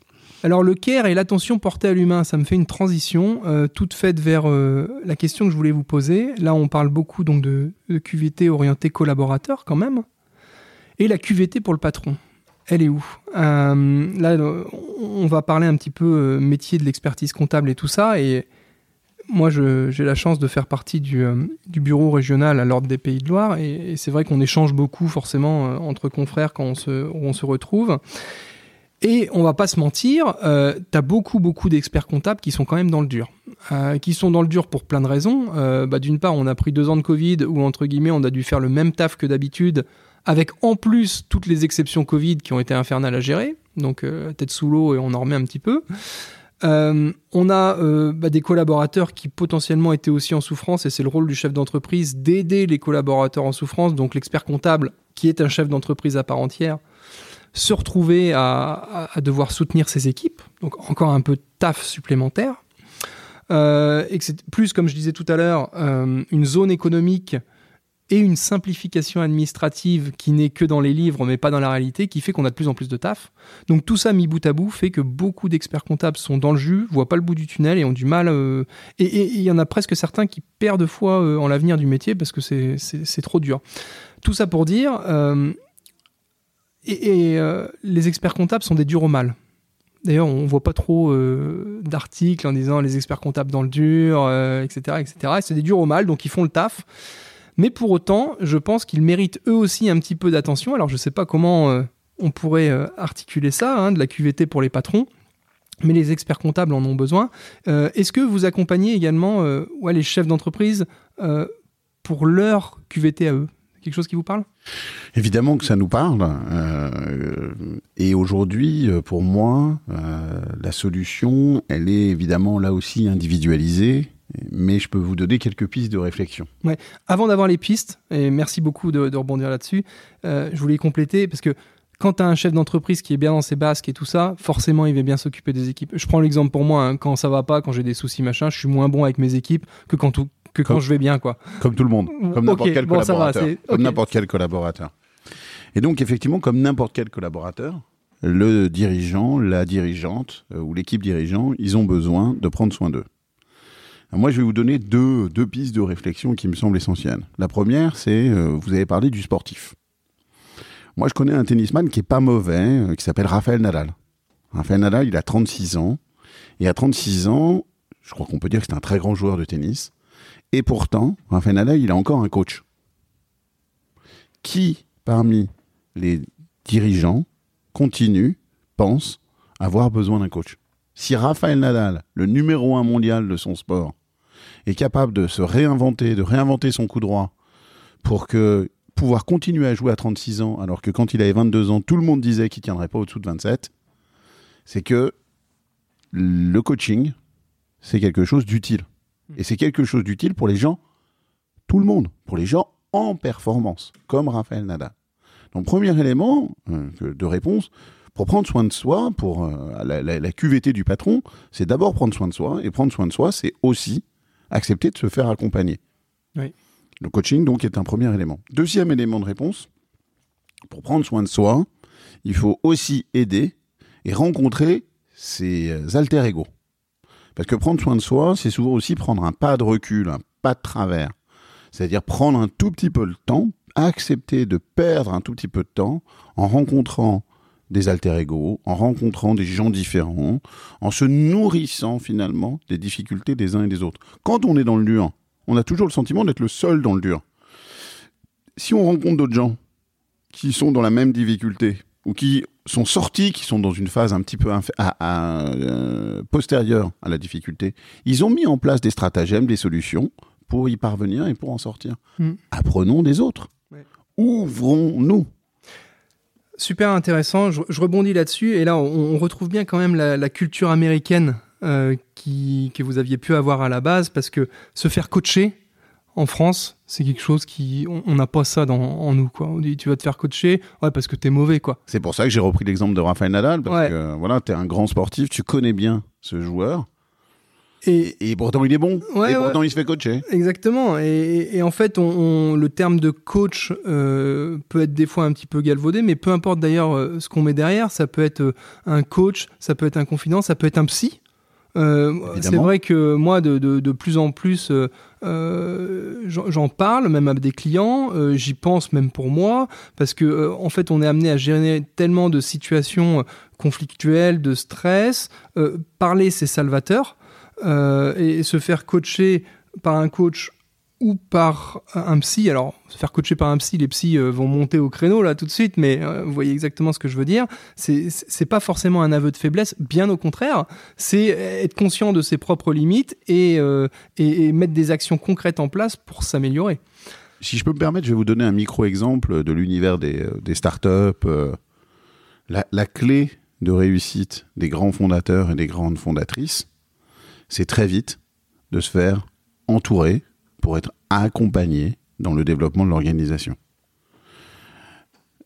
Alors le care et l'attention portée à l'humain, ça me fait une transition euh, toute faite vers euh, la question que je voulais vous poser. Là, on parle beaucoup donc de, de QVT orienté collaborateur quand même, et la QVT pour le patron elle est où? Euh, Là, on va parler un petit peu euh, métier de l'expertise comptable et tout ça. Et moi, j'ai la chance de faire partie du, euh, bureau régional à l'Ordre des Pays de Loire. Et, c'est vrai qu'on échange beaucoup, forcément, entre confrères quand on se, on se retrouve. Et on va pas se mentir, euh, tu as beaucoup, beaucoup d'experts comptables qui sont quand même dans le dur. qui sont dans le dur pour plein de raisons. Bah, d'une part, on a pris deux ans de Covid où, entre guillemets, on a dû faire le même taf que d'habitude avec en plus toutes les exceptions Covid qui ont été infernales à gérer, donc euh, tête sous l'eau et on en remet un petit peu. Euh, on a euh, bah, des collaborateurs qui potentiellement étaient aussi en souffrance et c'est le rôle du chef d'entreprise d'aider les collaborateurs en souffrance, donc l'expert comptable qui est un chef d'entreprise à part entière, se retrouver à, devoir soutenir ses équipes, donc encore un peu de taf supplémentaire. et que c'est plus, comme je disais tout à l'heure, une zone économique et une simplification administrative qui n'est que dans les livres mais pas dans la réalité, qui fait qu'on a de plus en plus de taf. Donc tout ça mis bout à bout fait que beaucoup d'experts comptables sont dans le jus, voient pas le bout du tunnel et ont du mal. Euh, et il y en a presque certains qui perdent foi euh, en l'avenir du métier parce que c'est trop dur. Tout ça pour dire, euh, et, les experts comptables sont des durs au mal. D'ailleurs, on voit pas trop d'articles en disant les experts comptables dans le dur, etc., etc. C'est des durs au mal, donc ils font le taf. Mais pour autant, je pense qu'ils méritent eux aussi un petit peu d'attention. Alors je ne sais pas comment euh, on pourrait euh, articuler ça, hein, de la QVT pour les patrons, mais les experts comptables en ont besoin. Euh, est-ce que vous accompagnez également les chefs d'entreprise pour leur QVT à eux? Quelque chose qui vous parle? Évidemment que ça nous parle. et aujourd'hui, pour moi, la solution, elle est évidemment là aussi individualisée mais je peux vous donner quelques pistes de réflexion. Ouais. Avant d'avoir les pistes, et merci beaucoup de, rebondir là-dessus, euh, je voulais compléter parce que quand tu as un chef d'entreprise qui est bien dans ses basques et tout ça, forcément, il va bien s'occuper des équipes. Je prends l'exemple pour moi, hein, quand ça va pas, quand j'ai des soucis, machin, je suis moins bon avec mes équipes que quand, tout, que quand Comme- je vais bien, quoi. Comme tout le monde, comme n'importe quel bon, ça va, collaborateur. Comme ok. n'importe quel collaborateur. Et donc, effectivement, comme n'importe quel collaborateur, le dirigeant, la dirigeante euh, ou l'équipe dirigeant, ils ont besoin de prendre soin d'eux. Moi, je vais vous donner deux, deux pistes de réflexion qui me semblent essentielles. La première, c'est, euh, vous avez parlé du sportif. Moi, je connais un tennisman qui est pas mauvais, euh, qui s'appelle Raphaël Nadal. Raphaël Nadal, il a 36 ans. Et à 36 ans, je crois qu'on peut dire que c'est un très grand joueur de tennis. Et pourtant, Raphaël Nadal, il a encore un coach. Qui, parmi les dirigeants, continue, pense avoir besoin d'un coach? Si Raphaël Nadal, le numéro un mondial de son sport, est capable de se réinventer, de réinventer son coup droit pour que pouvoir continuer à jouer à 36 ans, alors que quand il avait 22 ans, tout le monde disait qu'il tiendrait pas au-dessous de 27, c'est que le coaching, c'est quelque chose d'utile. Et c'est quelque chose d'utile pour les gens, tout le monde, pour les gens en performance, comme Raphaël Nadal. Donc, premier élément euh, de réponse, pour prendre soin de soi, pour euh, la, la- la QVT du patron, c'est d'abord prendre soin de soi, et prendre soin de soi, c'est aussi accepter de se faire accompagner. Oui. Le coaching, donc, est un premier élément. Deuxième élément de réponse, pour prendre soin de soi, il faut aussi aider et rencontrer ses euh, alter ego. Parce que prendre soin de soi, c'est souvent aussi prendre un pas de recul, un pas de travers. C'est-à-dire prendre un tout petit peu le temps, accepter de perdre un tout petit peu de temps en rencontrant des alter ego, en rencontrant des gens différents, en se nourrissant finalement des difficultés des uns et des autres. Quand on est dans le dur, on a toujours le sentiment d'être le seul dans le dur. Si on rencontre d'autres gens qui sont dans la même difficulté ou qui sont sortis, qui sont dans une phase un petit peu à- à, euh, postérieure à la difficulté, ils ont mis en place des stratagèmes, des solutions pour y parvenir et pour en sortir. Mm. Apprenons des autres. Ouais. Ouvrons-nous. Super intéressant. Je, je rebondis là-dessus. Et là, on, on retrouve bien quand même la, la culture américaine euh, qui, que vous aviez pu avoir à la base, parce que se faire coacher en France, c'est quelque chose qui. On n'a pas ça dans, en nous. Quoi. On dit tu vas te faire coacher, ouais, parce que t'es mauvais. quoi. C'est pour ça que j'ai repris l'exemple de Rafael Nadal, parce Ouais. que voilà, tu es un grand sportif, tu connais bien ce joueur, Et, et pourtant il est bon, Ouais, et ouais. pourtant il se fait coacher. Exactement. Et, et en fait, on, on- le terme de coach euh, peut être des fois un petit peu galvaudé, mais peu importe d'ailleurs euh, ce qu'on met derrière. Ça peut être euh, un coach, ça peut être un confident, ça peut être un psy. Euh, c'est vrai que moi, de, de- de plus en plus, euh, j'en parle, même à des clients, euh, j'y pense même pour moi, parce que en fait, on est amené à gérer tellement de situations conflictuelles, de stress. Parler, c'est salvateur. Euh, et se faire coacher par un coach ou par un psy. Alors, se faire coacher par un psy, les psys euh, vont monter au créneau là tout de suite, mais euh, vous voyez exactement ce que je veux dire. C'est pas forcément un aveu de faiblesse, bien au contraire. C'est être conscient de ses propres limites et, et, et mettre des actions concrètes en place pour s'améliorer. Si je peux me permettre, je vais vous donner un micro-exemple de l'univers des, des startups. La, la clé de réussite des grands fondateurs et des grandes fondatrices, c'est très vite de se faire entourer pour être accompagné dans le développement de l'organisation.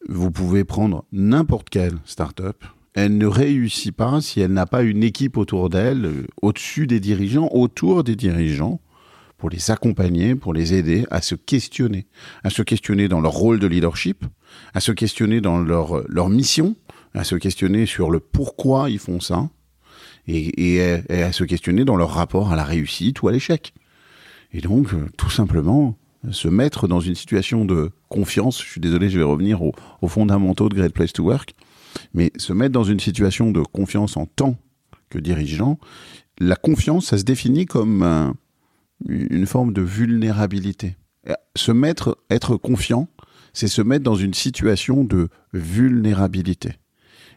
Vous pouvez prendre n'importe quelle startup, elle ne réussit pas si elle n'a pas une équipe autour d'elle, euh, au-dessus des dirigeants, autour des dirigeants, pour les accompagner, pour les aider à se questionner, à se questionner dans leur rôle de leadership, à se questionner dans leur, leur mission, à se questionner sur le pourquoi ils font ça, et, et, et à se questionner dans leur rapport à la réussite ou à l'échec. Et donc, euh, tout simplement, se mettre dans une situation de confiance, je suis désolé, je vais revenir aux, aux fondamentaux de Great Place to Work, mais se mettre dans une situation de confiance en tant que dirigeant, la confiance, ça se définit comme un- une forme de vulnérabilité. Euh, Se mettre, être confiant, c'est se mettre dans une situation de vulnérabilité.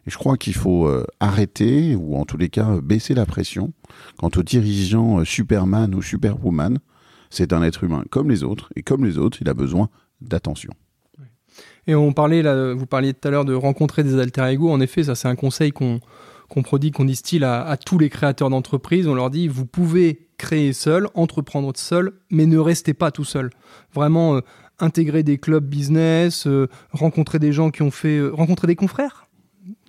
Et je crois qu'il faut euh, arrêter, ou en tous les cas euh, baisser la pression, quant au dirigeant euh, Superman ou Superwoman. C'est un être humain comme les autres, et comme les autres, il a besoin d'attention. Et on parlait là, vous parliez tout à l'heure de rencontrer des alter ego. En effet, ça c'est un conseil qu'on qu'on prodigue, qu'on distille à, à tous les créateurs d'entreprises. On leur dit vous pouvez créer seul, entreprendre seul, mais ne restez pas tout seul. Vraiment, intégrer des clubs business, rencontrer des gens qui ont fait, rencontrer des confrères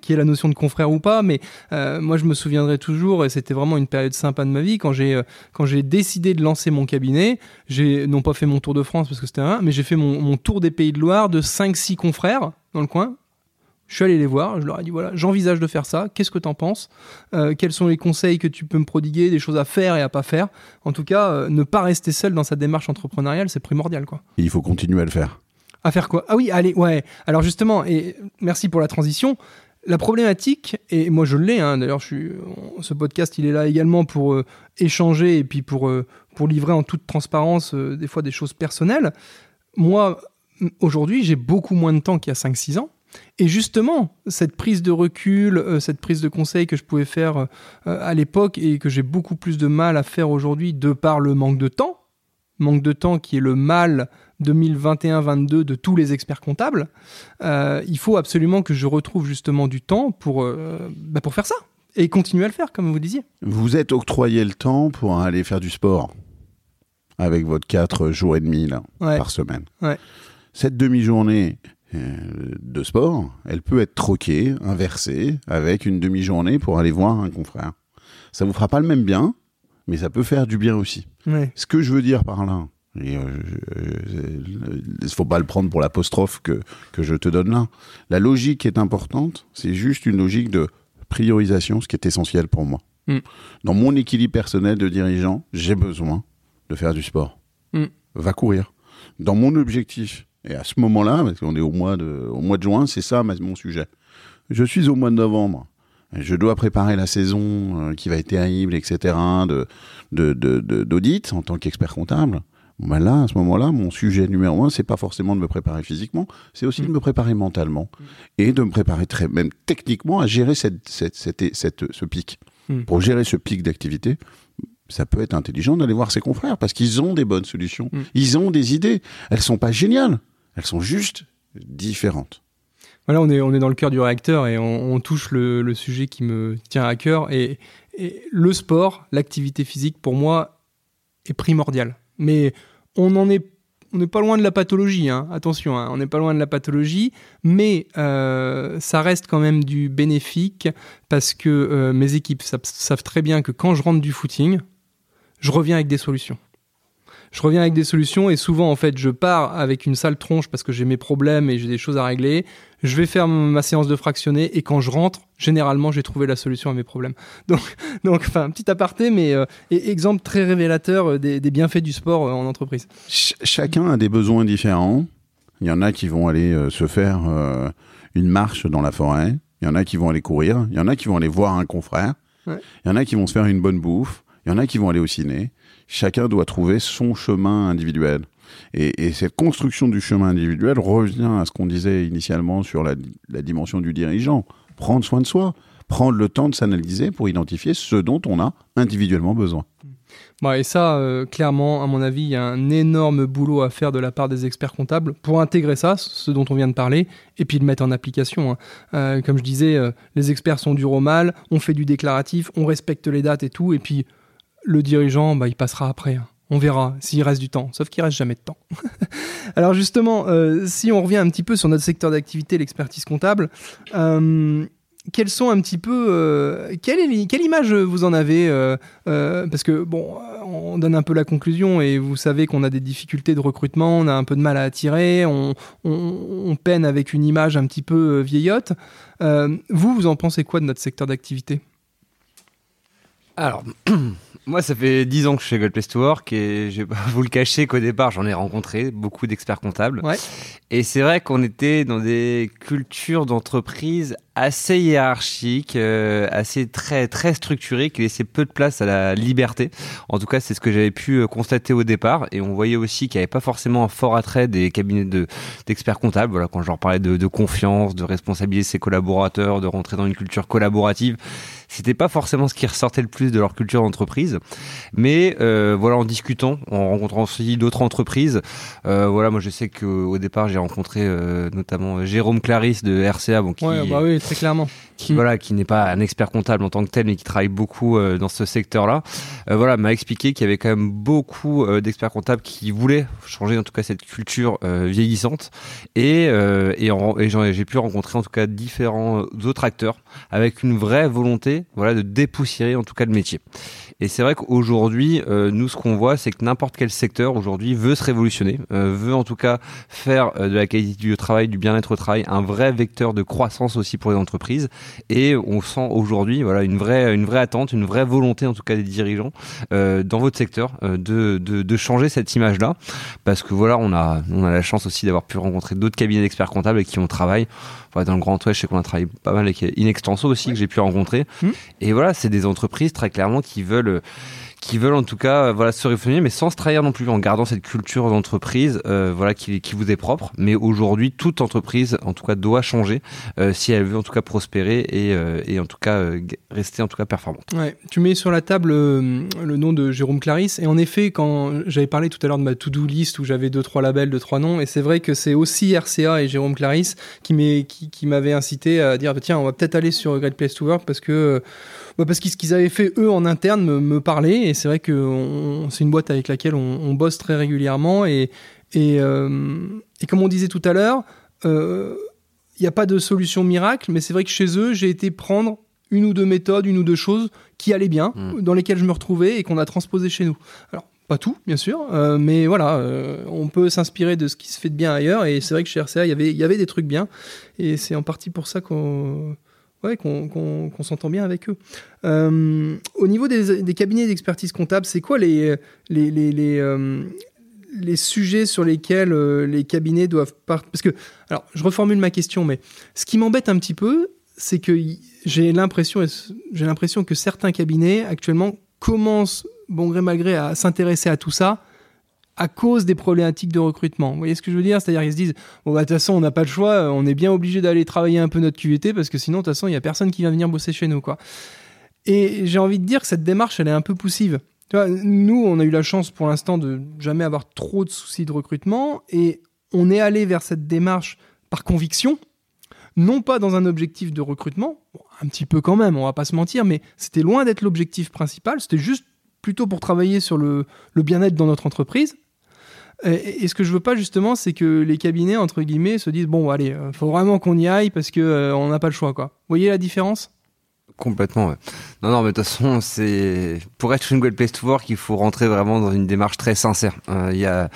qui est la notion de confrère ou pas, mais euh, moi je me souviendrai toujours, et c'était vraiment une période sympa de ma vie, quand j'ai euh, quand j'ai décidé de lancer mon cabinet, j'ai non pas fait mon tour de France parce que c'était un, mais j'ai fait mon, mon tour des Pays de Loire de 5-6 confrères dans le coin. Je suis allé les voir, je leur ai dit voilà, j'envisage de faire ça, qu'est-ce que t'en penses? Euh, Quels sont les conseils que tu peux me prodiguer, des choses à faire et à pas faire? En tout cas, euh, ne pas rester seul dans sa démarche entrepreneuriale, c'est primordial quoi. Et il faut continuer à le faire. À faire quoi? Ah oui, allez, ouais. Alors justement, et merci pour la transition. La problématique, et moi je l'ai, hein, d'ailleurs, ce podcast il est là également pour euh, échanger et puis pour, euh, pour livrer en toute transparence euh, des fois des choses personnelles. Moi, aujourd'hui, j'ai beaucoup moins de temps qu'il y a 5-6 ans. Et justement, cette prise de recul, cette prise de conseil que je pouvais faire à l'époque et que j'ai beaucoup plus de mal à faire aujourd'hui de par le manque de temps, manque de temps qui est le mal 2021-22 de tous les experts comptables, euh, il faut absolument que je retrouve justement du temps pour, euh, bah, pour faire ça et continuer à le faire, comme vous disiez. Vous êtes octroyé le temps pour aller faire du sport avec votre 4 jours et demi là, Ouais. par semaine. Ouais. Cette demi-journée euh, de sport, elle peut être troquée, inversée, avec une demi-journée pour aller voir un confrère. Ça vous fera pas le même bien, mais ça peut faire du bien aussi. Ouais. Ce que je veux dire par là, il ne faut pas le prendre pour l'apostrophe que, que je te donne là. La logique qui est importante, c'est juste une logique de priorisation, ce qui est essentiel pour moi. Mm. Dans mon équilibre personnel de dirigeant, j'ai besoin de faire du sport. Mm. Va courir. Dans mon objectif, et à ce moment-là, parce qu'on est au mois, de, au mois de juin, c'est ça mon sujet. Je suis au mois de novembre. Je dois préparer la saison euh, qui va être terrible, etc., de, de, de, de- d'audit en tant qu'expert comptable. Ben là, à ce moment-là, mon sujet numéro un, c'est pas forcément de me préparer physiquement, c'est aussi de me préparer mentalement et de me préparer très, même techniquement à gérer cette, cette, cette, cette- ce pic. Mm. Pour gérer ce pic d'activité, ça peut être intelligent d'aller voir ses confrères parce qu'ils ont des bonnes solutions, Mm. ils ont des idées. Elles sont pas géniales, elles sont juste différentes. Voilà, on est, on est dans le cœur du réacteur et on, on touche le, le sujet qui me tient à cœur. Et, et le sport, l'activité physique, pour moi, est primordial. Mais on en est, on n'est pas loin de la pathologie. hein. Attention, hein, on n'est pas loin de la pathologie, mais euh, ça reste quand même du bénéfique parce que euh, mes équipes savent, savent très bien que quand je rentre du footing, je reviens avec des solutions. Je reviens avec des solutions et souvent en fait je pars avec une sale tronche parce que j'ai mes problèmes et j'ai des choses à régler. Je vais faire ma séance de fractionné et quand je rentre, généralement j'ai trouvé la solution à mes problèmes. Donc, donc enfin petit aparté, mais euh, exemple très révélateur euh, des, des bienfaits du sport euh, en entreprise. Ch- chacun a des besoins différents. Il y en a qui vont aller euh, se faire euh, une marche dans la forêt. Il y en a qui vont aller courir. Il y en a qui vont aller voir un confrère. Ouais. Il y en a qui vont se faire une bonne bouffe. Il y en a qui vont aller au ciné. Chacun doit trouver son chemin individuel. Et, et cette construction du chemin individuel revient à ce qu'on disait initialement sur la, dimension du dirigeant. Prendre soin de soi. Prendre le temps de s'analyser pour identifier ce dont on a individuellement besoin. Et ça, euh, clairement, à mon avis, il y a un énorme boulot à faire de la part des experts comptables pour intégrer ça, ce dont on vient de parler, et puis le mettre en application. hein. Euh, comme je disais, euh, les experts sont durs au mal, on fait du déclaratif, on respecte les dates et tout, et puis le dirigeant, bah, il passera après. hein. On verra s'il reste du temps, sauf qu'il reste jamais de temps. Alors justement, euh, si on revient un petit peu sur notre secteur d'activité, l'expertise comptable, euh, quels sont un petit peu euh, quelle, image vous en avez euh, parce que bon on donne un peu la conclusion et vous savez qu'on a des difficultés de recrutement on a un peu de mal à attirer on, on- peine avec une image un petit peu vieillotte vous vous en pensez quoi de notre secteur d'activité? Alors, moi, ça fait 10 ans que je suis chez Gold Place to Work et je vais pas vous le cacher qu'au départ, j'en ai rencontré beaucoup d'experts comptables. Ouais. Et c'est vrai qu'on était dans des cultures d'entreprise assez hiérarchiques, euh, assez très très structurées, qui laissaient peu de place à la liberté. En tout cas, c'est ce que j'avais pu euh, constater au départ. Et on voyait aussi qu'il n'y avait pas forcément un fort attrait des cabinets de d'experts comptables. Voilà, quand je leur parlais de, de confiance, de responsabiliser ses collaborateurs, de rentrer dans une culture collaborative, c'était pas forcément ce qui ressortait le plus de leur culture d'entreprise. Mais euh, voilà, en discutant, en rencontrant aussi d'autres entreprises, euh, voilà, moi je sais qu'au départ j'ai rencontré euh, notamment Jérôme Clarisse de RCA, qui, ouais bah oui très clairement. qui voilà, qui n'est pas un expert comptable en tant que tel, mais qui travaille beaucoup euh, dans ce secteur-là, euh, voilà, m'a expliqué qu'il y avait quand même beaucoup euh, d'experts comptables qui voulaient changer en tout cas cette culture vieillissante, et et, j'ai pu rencontrer en tout cas différents autres acteurs avec une vraie volonté, voilà, de dépoussiérer en tout cas le métier. Et c'est vrai qu'aujourd'hui, nous, ce qu'on voit, c'est que n'importe quel secteur aujourd'hui veut se révolutionner, veut en tout cas faire de la qualité du travail, du bien-être au travail, un vrai vecteur de croissance aussi pour les entreprises. Et on sent aujourd'hui, voilà, une vraie, une vraie attente, une vraie volonté, en tout cas des dirigeants euh, dans votre secteur, euh, de, de, de changer cette image-là, parce que voilà, on a, on a la chance aussi d'avoir pu rencontrer d'autres cabinets d'experts comptables avec qui on travaille. Voilà, dans le Grand Ouest, je sais qu'on a travaillé pas mal avec Inextenso aussi que j'ai pu rencontrer. Mhm. Et voilà, c'est des entreprises très clairement qui veulent qui veulent en tout cas euh, voilà se réformer mais sans se trahir non plus en gardant cette culture d'entreprise euh, voilà qui, qui vous est propre. Mais aujourd'hui toute entreprise en tout cas doit changer euh, si elle veut en tout cas prospérer et, et en tout cas rester en tout cas performante. Ouais, tu mets sur la table le nom de Jérôme Clarisse. Et en effet quand j'avais parlé tout à l'heure de ma to-do list où j'avais deux trois labels, deux trois noms et c'est vrai que c'est aussi RCA et Jérôme Clarisse qui m'est- qui, qui m'avaient incité à dire tiens on va peut-être aller sur Great Place to Work parce que bah, parce qu'ils ce qu'ils avaient fait eux en interne me, me parlait et c'est vrai que c'est une boîte avec laquelle on, on bosse très régulièrement et et, euh, et comme on disait tout à l'heure euh, il n'y a pas de solution miracle mais c'est vrai que chez eux j'ai été prendre une ou deux méthodes, une ou deux choses qui allaient bien, Mm. dans lesquelles je me retrouvais et qu'on a transposé chez nous. Alors, pas tout, bien sûr, euh, mais voilà, euh, on peut s'inspirer de ce qui se fait de bien ailleurs, et c'est vrai que chez RCA, il y avait, il y avait des trucs bien, et c'est en partie pour ça qu'on ouais, qu'on s'entend bien avec eux. Euh, au niveau des, cabinets d'expertise comptable, c'est quoi les, les, les, les, euh, sujets sur lesquels euh, les cabinets doivent partir Parce que, alors, je reformule ma question, mais ce qui m'embête un petit peu, c'est que j'ai l'impression que certains cabinets actuellement commencent, bon gré mal gré, à s'intéresser à tout ça à cause des problématiques de recrutement. Vous voyez ce que je veux dire? C'est-à-dire qu'ils se disent, bon, bah, de toute façon, on n'a pas le choix, on est bien obligé d'aller travailler un peu notre QVT parce que sinon, de toute façon, il n'y a personne qui vient venir bosser chez nous. Quoi. Et j'ai envie de dire que cette démarche, elle est un peu poussive. Nous, on a eu la chance pour l'instant de jamais avoir trop de soucis de recrutement et on est allé vers cette démarche par conviction, non pas dans un objectif de recrutement, un petit peu quand même, on va pas se mentir, mais c'était loin d'être l'objectif principal, c'était juste plutôt pour travailler sur le bien-être dans notre entreprise. Et, et ce que je veux pas justement, c'est que les cabinets entre guillemets se disent bon allez, euh, faut vraiment qu'on y aille parce que euh, on n'a pas le choix quoi. Vous voyez la différence? Complètement, ouais. Non, non, mais de toute façon, c'est pour être une great place to work, il faut rentrer vraiment dans une démarche très sincère. Euh, Il y a,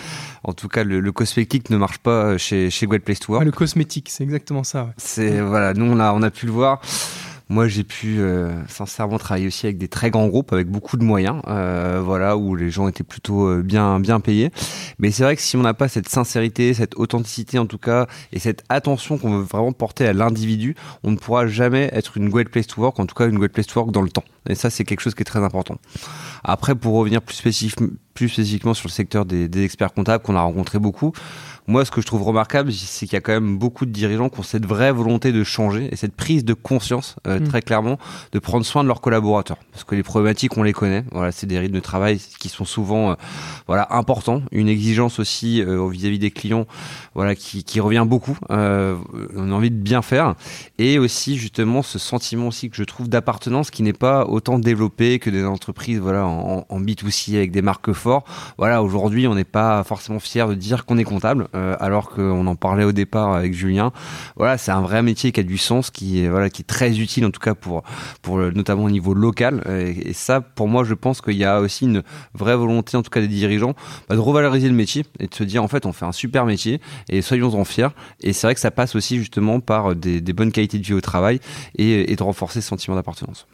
en tout cas, le, le cosmétique ne marche pas chez chez Great Place to Work. Ah, Le cosmétique, c'est exactement ça. ouais. C'est voilà, nous on a on a pu le voir. Moi, j'ai pu euh, sincèrement travailler aussi avec des très grands groupes, avec beaucoup de moyens, euh, voilà, où les gens étaient plutôt euh, bien bien payés. Mais c'est vrai que si on n'a pas cette sincérité, cette authenticité en tout cas, et cette attention qu'on veut vraiment porter à l'individu, on ne pourra jamais être une great place to work, en tout cas une great place to work dans le temps. Et ça, c'est quelque chose qui est très important. Après, pour revenir plus, spécif- plus spécifiquement sur le secteur des, des experts comptables qu'on a rencontré beaucoup, moi, ce que je trouve remarquable, c'est qu'il y a quand même beaucoup de dirigeants qui ont cette vraie volonté de changer et cette prise de conscience, euh, Mm. très clairement, de prendre soin de leurs collaborateurs. Parce que les problématiques, on les connaît. Voilà, c'est des rythmes de travail qui sont souvent, euh, voilà, importants. Une exigence aussi euh, vis-à-vis des clients, voilà, qui, qui revient beaucoup. Euh, on a envie de bien faire et aussi justement ce sentiment aussi que je trouve d'appartenance qui n'est pas autant développé que des entreprises, voilà, en, en B2C avec des marques forts. Voilà, aujourd'hui, on n'est pas forcément fier de dire qu'on est comptable, euh, alors qu'on en parlait au départ avec Julien. Voilà, c'est un vrai métier qui a du sens, qui est voilà, qui est très utile en tout cas pour pour notamment au niveau local. Et, ça, pour moi, je pense qu'il y a aussi une vraie volonté, en tout cas des dirigeants, bah, de revaloriser le métier et de se dire en fait, on fait un super métier et soyons-en fiers. Et c'est vrai que ça passe aussi justement par des, bonnes qualités de vie au travail et, de renforcer ce sentiment d'appartenance.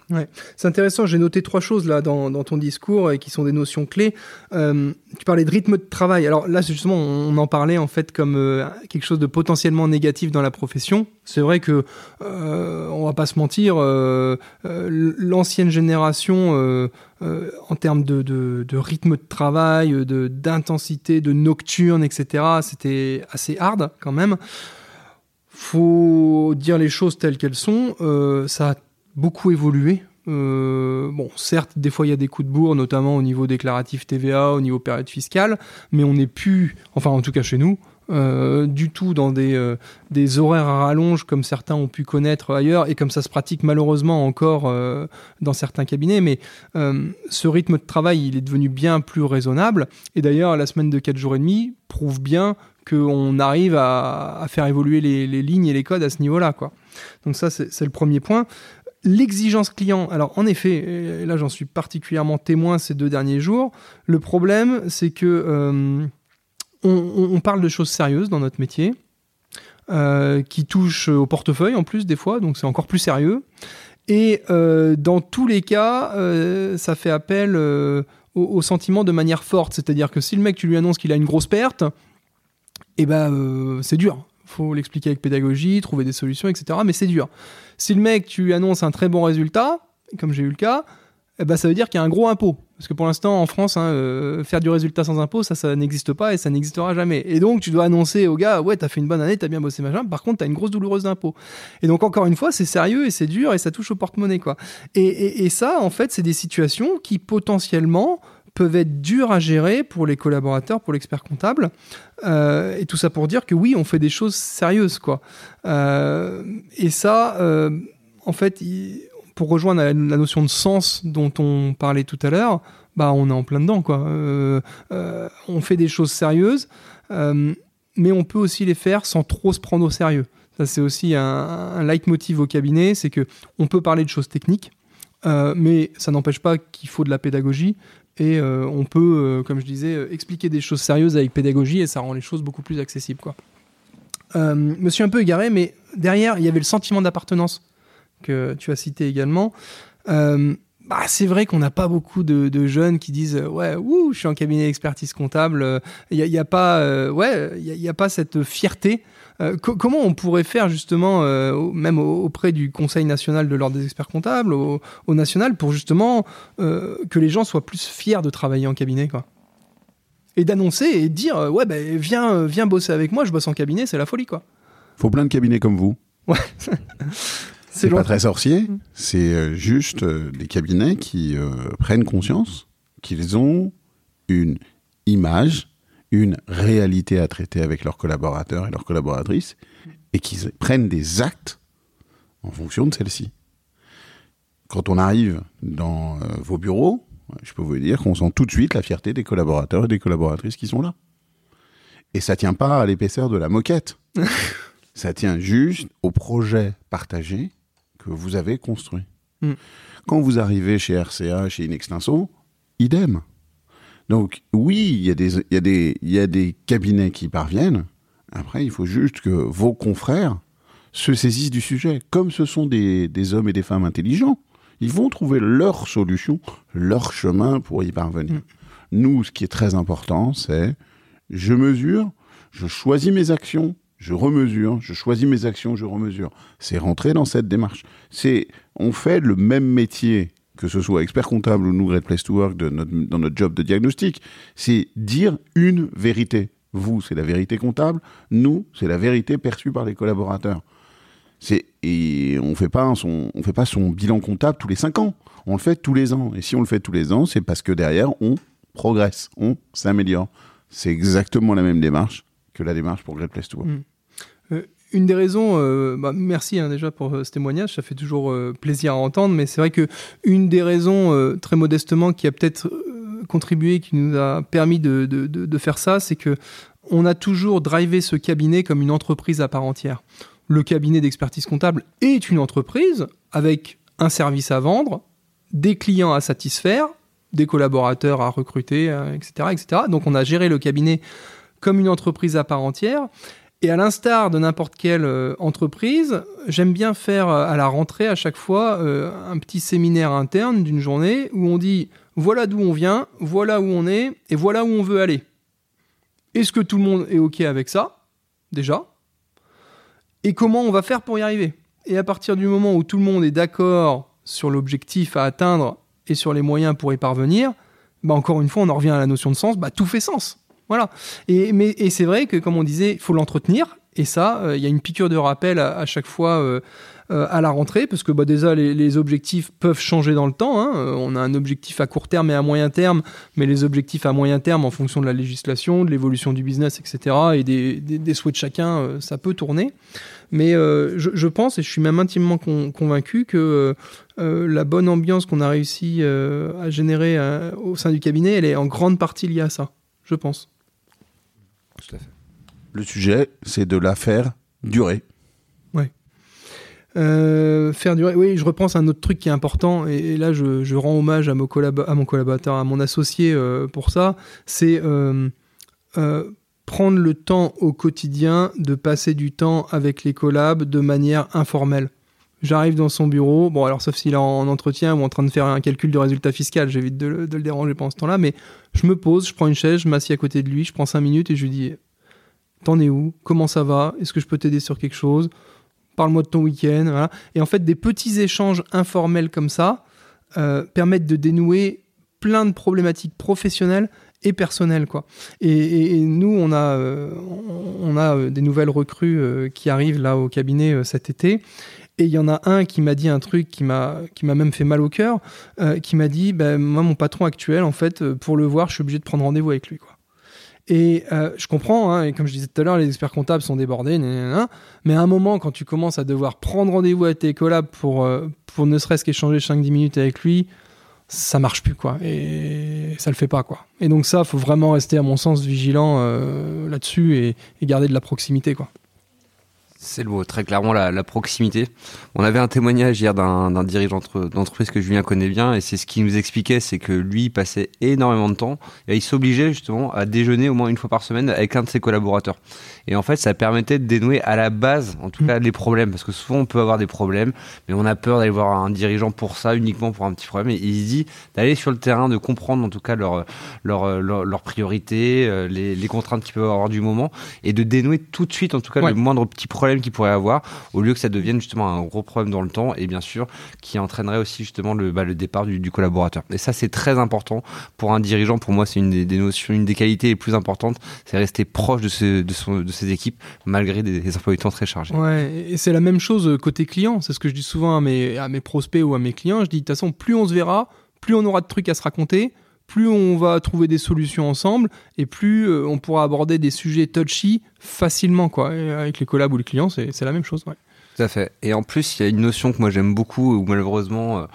C'est intéressant, j'ai noté trois choses là dans, ton discours et qui sont des notions clés. Euh, tu parlais de rythme de travail. Alors là, justement, on en parlait en fait comme euh, quelque chose de potentiellement négatif dans la profession. C'est vrai que, euh, on va pas se mentir, euh, euh, l'ancienne génération, en termes de, de, rythme de travail, de d'intensité, de nocturne, etc., c'était assez hard quand même. Faut dire les choses telles qu'elles sont. Ça a beaucoup évolué. Euh, bon, certes, des fois il y a des coups de bourre, notamment au niveau déclaratif TVA, au niveau période fiscale, mais on n'est plus, enfin en tout cas chez nous, euh, du tout dans des, euh, des horaires à rallonge comme certains ont pu connaître ailleurs et comme ça se pratique malheureusement encore dans certains cabinets. Mais ce rythme de travail, il est devenu bien plus raisonnable. Et d'ailleurs, la semaine de 4 jours et demi prouve bien qu'on arrive à, faire évoluer les, les lignes et les codes à ce niveau-là. Donc ça, c'est le premier point. L'exigence client, alors en effet, et là j'en suis particulièrement témoin ces deux derniers jours, le problème c'est que euh, on, parle de choses sérieuses dans notre métier, euh, qui touchent au portefeuille en plus des fois, donc c'est encore plus sérieux. Et euh, dans tous les cas, euh, ça fait appel euh, au, sentiment de manière forte, c'est-à-dire que si le mec tu lui annonces qu'il a une grosse perte, eh ben euh, c'est dur. Faut l'expliquer avec pédagogie, trouver des solutions, etc. Mais c'est dur. Si le mec tu annonces un très bon résultat, comme j'ai eu le cas, eh ben, ça veut dire qu'il y a un gros impôt. Parce que pour l'instant, en France, hein, euh, faire du résultat sans impôt, ça, ça n'existe pas et ça n'existera jamais. Et donc, tu dois annoncer au gars, ouais, t'as fait une bonne année, t'as bien bossé, machin. Par contre, t'as une grosse douloureuse d'impôt. Et donc, encore une fois, c'est sérieux et c'est dur et ça touche au porte-monnaie, quoi. Et ça, en fait, c'est des situations qui potentiellement peuvent être dures à gérer pour les collaborateurs, pour l'expert comptable. Euh, et tout ça pour dire que oui, on fait des choses sérieuses, quoi. Euh, et ça, euh, en fait, pour rejoindre la, notion de sens dont on parlait tout à l'heure, bah on est en plein dedans, quoi. On fait des choses sérieuses, mais on peut aussi les faire sans trop se prendre au sérieux. Ça, c'est aussi un, leitmotiv au cabinet, c'est que on peut parler de choses techniques, mais ça n'empêche pas qu'il faut de la pédagogie. Et euh, on peut, euh, comme je disais, euh, expliquer des choses sérieuses avec pédagogie et ça rend les choses beaucoup plus accessibles. Quoi. Me suis un peu égaré, mais derrière, il y avait le sentiment d'appartenance que tu as cité également. Bah, c'est vrai qu'on n'a pas beaucoup de, jeunes qui disent ouais ouh, je suis en cabinet d'expertise comptable il n'y a, pas ouais il y a- pas cette fierté co- comment on pourrait faire justement euh, même au- auprès du Conseil national de l'ordre des experts comptables au, au national pour justement euh, que les gens soient plus fiers de travailler en cabinet quoi? Et d'annoncer et de dire euh, ouais ben viens euh, viens bosser avec moi je bosse en cabinet c'est la folie quoi Faut plein de cabinets comme vous. C'est pas très sorcier, Mm. c'est euh, juste euh, des cabinets qui euh, prennent conscience qu'ils ont une image, une réalité à traiter avec leurs collaborateurs et leurs collaboratrices, et qu'ils prennent des actes en fonction de celle-ci. Quand on arrive dans euh, vos bureaux, je peux vous dire qu'on sent tout de suite la fierté des collaborateurs et des collaboratrices qui sont là. Et ça tient pas à l'épaisseur de la moquette. ça tient juste au projet partagé que vous avez construit. Mm. Quand vous arrivez chez RCA, chez Inextinso, idem. Donc oui, il y, a des- il y, a des- il y a des cabinets qui parviennent. Après, il faut juste que vos confrères se saisissent du sujet. Comme ce sont des, des hommes et des femmes intelligents, ils vont trouver leur solution, leur chemin pour y parvenir. Mm. Nous, ce qui est très important, c'est je mesure, je choisis mes actions, je remesure, je choisis mes actions, je remesure. C'est rentrer dans cette démarche. C'est, on fait le même métier, que ce soit expert comptable ou nous, Great Place to Work, dans notre job de diagnostic. C'est dire une vérité. Vous, c'est la vérité comptable. Nous, c'est la vérité perçue par les collaborateurs. Et on on fait pas son bilan comptable tous les cinq ans. On le fait tous les ans. Et si on le fait tous les ans, c'est parce que derrière, on progresse, on s'améliore. C'est exactement la même démarche que la démarche pour Great Place to Work. Euh, une des raisons, euh, bah, merci hein, déjà pour euh, ce témoignage, ça fait toujours euh, plaisir à entendre, mais c'est vrai que une des raisons, très modestement, qui a peut-être contribué, qui nous a permis de, de- faire ça, c'est que on a toujours drivé ce cabinet comme une entreprise à part entière. Le cabinet d'expertise comptable est une entreprise avec un service à vendre, des clients à satisfaire, des collaborateurs à recruter, etc., etc. Donc on a géré le cabinet comme une entreprise à part entière. Et à l'instar de n'importe quelle euh, entreprise, j'aime bien faire euh, à la rentrée à chaque fois euh, un petit séminaire interne d'une journée où on dit voilà d'où on vient, voilà où on est et voilà où on veut aller. Est-ce que tout le monde est OK avec ça? Déjà. Et comment on va faire pour y arriver? Et à partir du moment où tout le monde est d'accord sur l'objectif à atteindre et sur les moyens pour y parvenir, bah encore une fois, on en revient à la notion de sens, bah tout fait sens. Voilà. Et, c'est vrai que, comme on disait, il faut l'entretenir Et ça, euh, il y a une piqûre de rappel à, chaque fois euh, euh, à la rentrée, parce que bah, déjà, les, objectifs peuvent changer dans le temps. hein. On a un objectif à court terme et à moyen terme, mais les objectifs à moyen terme, en fonction de la législation, de l'évolution du business, etc., et des, souhaits de chacun, ça peut tourner. Mais je, pense, et je suis même intimement con- convaincu, que la bonne ambiance qu'on a réussi à générer au sein du cabinet, elle est en grande partie liée à ça, je pense. Le sujet, c'est de la faire durer. Euh, faire durer. Oui, je repense à un autre truc qui est important, et, là je, rends hommage à, mon à mon collaborateur, à mon associé euh, pour ça. C'est euh, euh, prendre le temps au quotidien de passer du temps avec les collabs de manière informelle. J'arrive dans son bureau, bon alors sauf s'il est en entretien ou en train de faire un calcul de résultat fiscal, j'évite de, le- de le déranger pendant ce temps-là, mais je me pose, je prends une chaise, je m'assieds à côté de lui, je prends cinq minutes et je lui dis T'en es où? Comment ça va? Est-ce que je peux t'aider sur quelque chose? Parle-moi de ton week-end. Voilà. Et en fait, des petits échanges informels comme ça euh, permettent de dénouer plein de problématiques professionnelles et personnelles. Quoi. Et, nous, on a, euh, on a euh, des nouvelles recrues qui arrivent là au cabinet cet été. Et il y en a un qui m'a dit un truc qui m'a qui m'a même fait mal au cœur, euh, qui m'a dit, ben, moi, mon patron actuel, en fait, euh, pour le voir, je suis obligé de prendre rendez-vous avec lui. Quoi. Et euh, je comprends, hein, et comme je disais tout à l'heure, les experts comptables sont débordés, mais à un moment, quand tu commences à devoir prendre rendez-vous avec tes collabs pour, pour ne serait-ce qu'échanger 5-10 minutes avec lui, ça marche plus, quoi. Et ça le fait pas, quoi. Et donc ça, faut vraiment rester, à mon sens, vigilant là-dessus et, et garder de la proximité, quoi. C'est le mot, très clairement la, la proximité. On avait un témoignage hier d'un dirigeant d'entre- d'entreprise que Julien connaît bien et c'est ce qu'il nous expliquait, c'est que lui passait énormément de temps et il s'obligeait justement à déjeuner au moins une fois par semaine avec un de ses collaborateurs. Et en fait, ça permettait de dénouer à la base, en tout Mm. cas, les problèmes parce que souvent on peut avoir des problèmes, mais on a peur d'aller voir un dirigeant pour ça, uniquement pour un petit problème. Et il se dit d'aller sur le terrain, de comprendre en tout cas leurs leur, priorités, euh, les, les contraintes qu'ils peuvent avoir du moment et de dénouer tout de suite en tout cas Ouais. le moindre petit problème qu'ils pourraient avoir au lieu que ça devienne justement un gros problème dans le temps et bien sûr qui entraînerait aussi justement le, bah, le départ du, du collaborateur. Et ça c'est très important pour un dirigeant. Pour moi c'est une des, des notions, une des qualités les plus importantes, c'est rester proche de, ce, de, son, de ses équipes malgré des, des emplois du temps très chargés. Ouais, et c'est la même chose euh, côté client. C'est ce que je dis souvent à mes, à mes prospects ou à mes clients. Je dis, de toute façon, plus on se verra, plus on aura de trucs à se raconter, plus on va trouver des solutions ensemble, et plus euh, on pourra aborder des sujets touchy facilement. Quoi. Et avec les collabs ou les clients, c'est c'est la même chose. Ouais. Tout à fait. Et en plus, il y a une notion que moi j'aime beaucoup, où malheureusement, euh,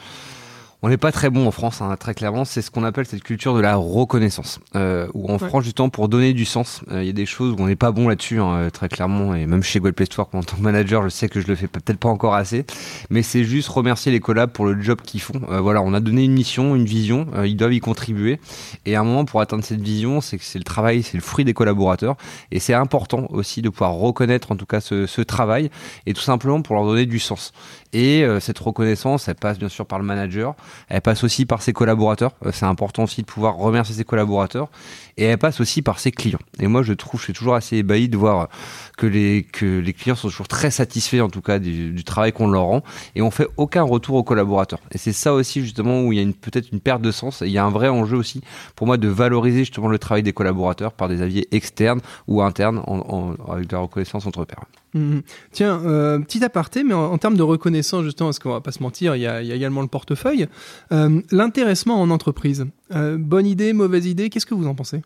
on n'est pas très bon en France, hein, très clairement, c'est ce qu'on appelle cette culture de la reconnaissance. Euh, où en Ouais. France, justement, pour donner du sens, euh, il y a des choses où on n'est pas bon là-dessus, hein, euh, très clairement, et même chez to Work, en tant que manager, je sais que je le fais peut-être pas encore assez, mais c'est juste remercier les collabs pour le job qu'ils font. Euh, voilà, on a donné une mission, une vision, euh, ils doivent y contribuer, et à un moment, pour atteindre cette vision, c'est que c'est le travail, c'est le fruit des collaborateurs, et c'est important aussi de pouvoir reconnaître en tout cas ce, ce travail, et tout simplement pour leur donner du sens. Et euh, cette reconnaissance, elle passe bien sûr par le manager, elle passe aussi par ses collaborateurs. Euh, c'est important aussi de pouvoir remercier ses collaborateurs. Et elle passe aussi par ses clients. Et moi, je trouve, je suis toujours assez ébahi de voir que les, que les clients sont toujours très satisfaits, en tout cas, du, du travail qu'on leur rend. Et on fait aucun retour aux collaborateurs. Et c'est ça aussi, justement, où il y a une- peut-être une perte de sens. Et il y a un vrai enjeu aussi, pour moi, de valoriser justement le travail des collaborateurs par des avis externes ou internes en, en- avec de la reconnaissance entre pairs. Mhm. Tiens, euh, petit aparté, mais en, termes de reconnaissance, justement, parce qu'on va pas se mentir, il y a, il y a également le portefeuille. Euh, L'intéressement en entreprise. Euh, bonne idée, mauvaise idée, qu'est-ce que vous en pensez?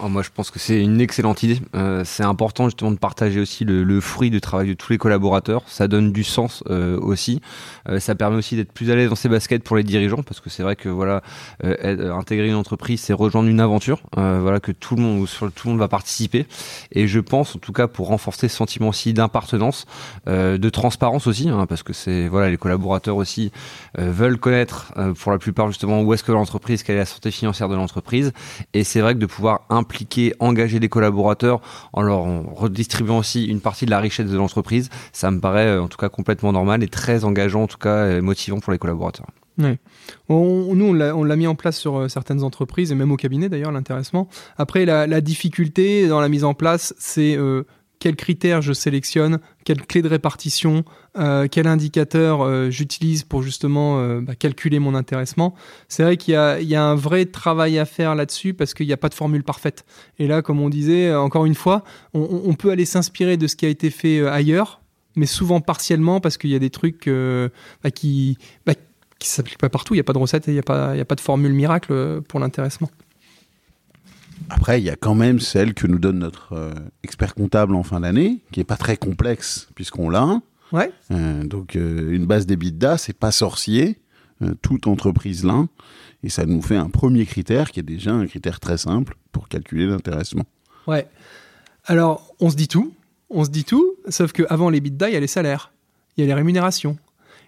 Oh, moi, je pense que c'est une excellente idée. Euh, c'est important justement de partager aussi le, fruit du travail de tous les collaborateurs. Ça donne du sens euh, aussi. Euh, ça permet aussi d'être plus à l'aise dans ses baskets pour les dirigeants, parce que c'est vrai que voilà, intégrer une entreprise, c'est rejoindre une aventure. Voilà que tout le monde, tout le monde va participer. Et je pense, en tout cas, pour renforcer ce sentiment aussi d'appartenance, euh, de transparence aussi, hein, parce que c'est voilà, les collaborateurs aussi veulent connaître, pour la plupart justement, où est-ce que l'entreprise, quelle est la santé financière de l'entreprise. Et c'est vrai que de pouvoir impliquer, engager des collaborateurs en leur redistribuant aussi une partie de la richesse de l'entreprise, ça me paraît euh, en tout cas complètement normal et très engageant, en tout cas motivant pour les collaborateurs. On- nous, on l'a mis en place sur euh, certaines entreprises et même au cabinet d'ailleurs, l'intéressement. Après, la, la difficulté dans la mise en place, c'est euh, quels critères je sélectionne, quelle clé de répartition, euh, quel indicateur euh, j'utilise pour justement euh, bah, calculer mon intéressement. C'est vrai qu'il y a, un vrai travail à faire là-dessus parce qu'il n'y a pas de formule parfaite. Et là, comme on disait, encore une fois, on, peut aller s'inspirer de ce qui a été fait ailleurs, mais souvent partiellement parce qu'il y a des trucs bah, qui bah, ne s'appliquent pas partout. Il n'y a pas de recette et il n'y a, a pas de formule miracle pour l'intéressement. Après, il y a quand même celle que nous donne notre euh, expert comptable en fin d'année, qui est pas très complexe puisqu'on l'a. Ouais. Euh, donc euh, une base d'EBITDA, c'est pas sorcier, toute entreprise l'a, et ça nous fait un premier critère qui est déjà un critère très simple pour calculer l'intéressement. Ouais. Alors on se dit tout, on se dit tout, sauf qu'avant l'EBITDA, il y a les salaires, il y a les rémunérations,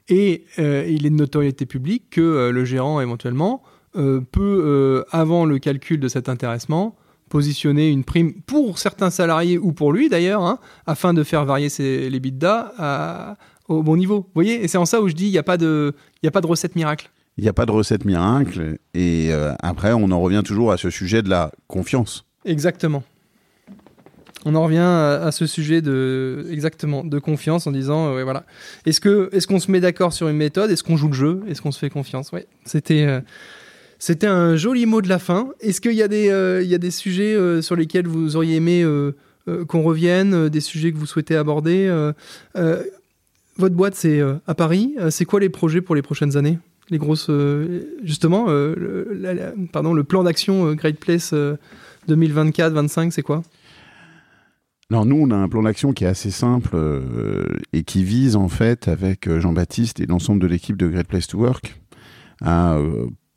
et il est de notoriété publique que le gérant éventuellement euh, peut, euh, avant le calcul de cet intéressement, positionner une prime pour certains salariés ou pour lui d'ailleurs, hein, afin de faire varier ses, les bidas au bon niveau. Vous voyez? Et c'est en ça où je dis il n'y a, pas de, a pas de recette miracle. Il n'y a pas de recette miracle. Et euh, après, on en revient toujours à ce sujet de la confiance. Exactement. On en revient à, ce sujet de exactement de confiance en disant voilà est-ce que est-ce qu'on se met d'accord sur une méthode? Est-ce qu'on joue le jeu? Est-ce qu'on se fait confiance? Ouais c'était c'était un joli mot de la fin. Est-ce qu'il y, a des, euh, y a des sujets euh, sur lesquels vous auriez aimé euh, qu'on revienne, des sujets que vous souhaitez aborder Votre boîte, c'est à Paris. c'est quoi les projets pour les prochaines années? Les grosses. justement, le, pardon, le plan d'action Great Place 2024-25, c'est quoi? Non, nous, on a un plan d'action qui est assez simple et qui vise, en fait, avec Jean-Baptiste et l'ensemble de l'équipe de Great Place to Work, à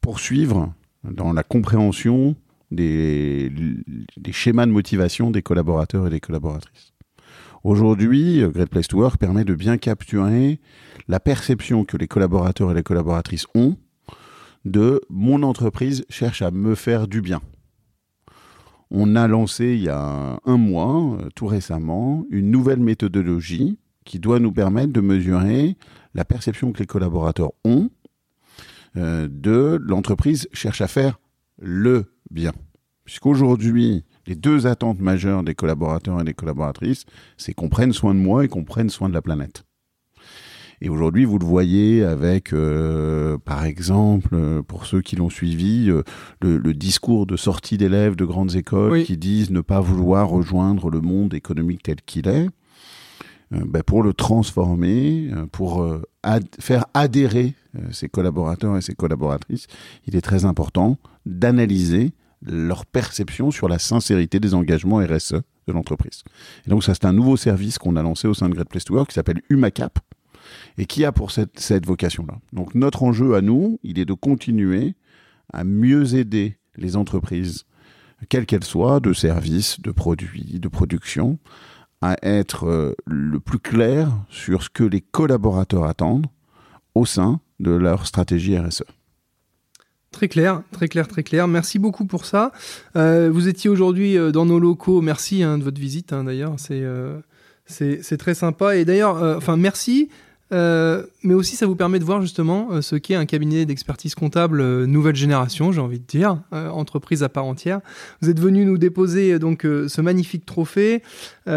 poursuivre dans la compréhension des, schémas de motivation des collaborateurs et des collaboratrices. Aujourd'hui, Great Place to Work permet de bien capturer la perception que les collaborateurs et les collaboratrices ont de mon entreprise cherche à me faire du bien. On a lancé il y a un mois, euh, tout récemment, une nouvelle méthodologie qui doit nous permettre de mesurer la perception que les collaborateurs ont de l'entreprise cherche à faire le bien. Puisqu'aujourd'hui, les deux attentes majeures des collaborateurs et des collaboratrices, c'est qu'on prenne soin de moi et qu'on prenne soin de la planète. Et aujourd'hui, vous le voyez avec, euh, par exemple, pour ceux qui l'ont suivi, euh, le, discours de sortie d'élèves de grandes écoles qui disent ne pas vouloir rejoindre le monde économique tel qu'il est. Ben pour le transformer, pour faire adhérer ses collaborateurs et ses collaboratrices, il est très important d'analyser leur perception sur la sincérité des engagements RSE de l'entreprise. Et donc ça, c'est un nouveau service qu'on a lancé au sein de Great Place to Work qui s'appelle HumaCap et qui a pour cette vocation-là. Donc notre enjeu à nous, il est de continuer à mieux aider les entreprises, quelles qu'elles soient, de services, de produits, de production, à être euh, le plus clair sur ce que les collaborateurs attendent au sein de leur stratégie RSE. Très clair, très clair, très clair. Merci beaucoup pour ça. Euh, vous étiez aujourd'hui euh, dans nos locaux. Merci hein, de votre visite. Hein, d'ailleurs, c'est c'est très sympa. Et d'ailleurs, enfin, merci. Euh, mais aussi, ça vous permet de voir justement euh, ce qu'est un cabinet d'expertise comptable euh, nouvelle génération, j'ai envie de dire, entreprise à part entière. Vous êtes venu nous déposer donc ce magnifique trophée où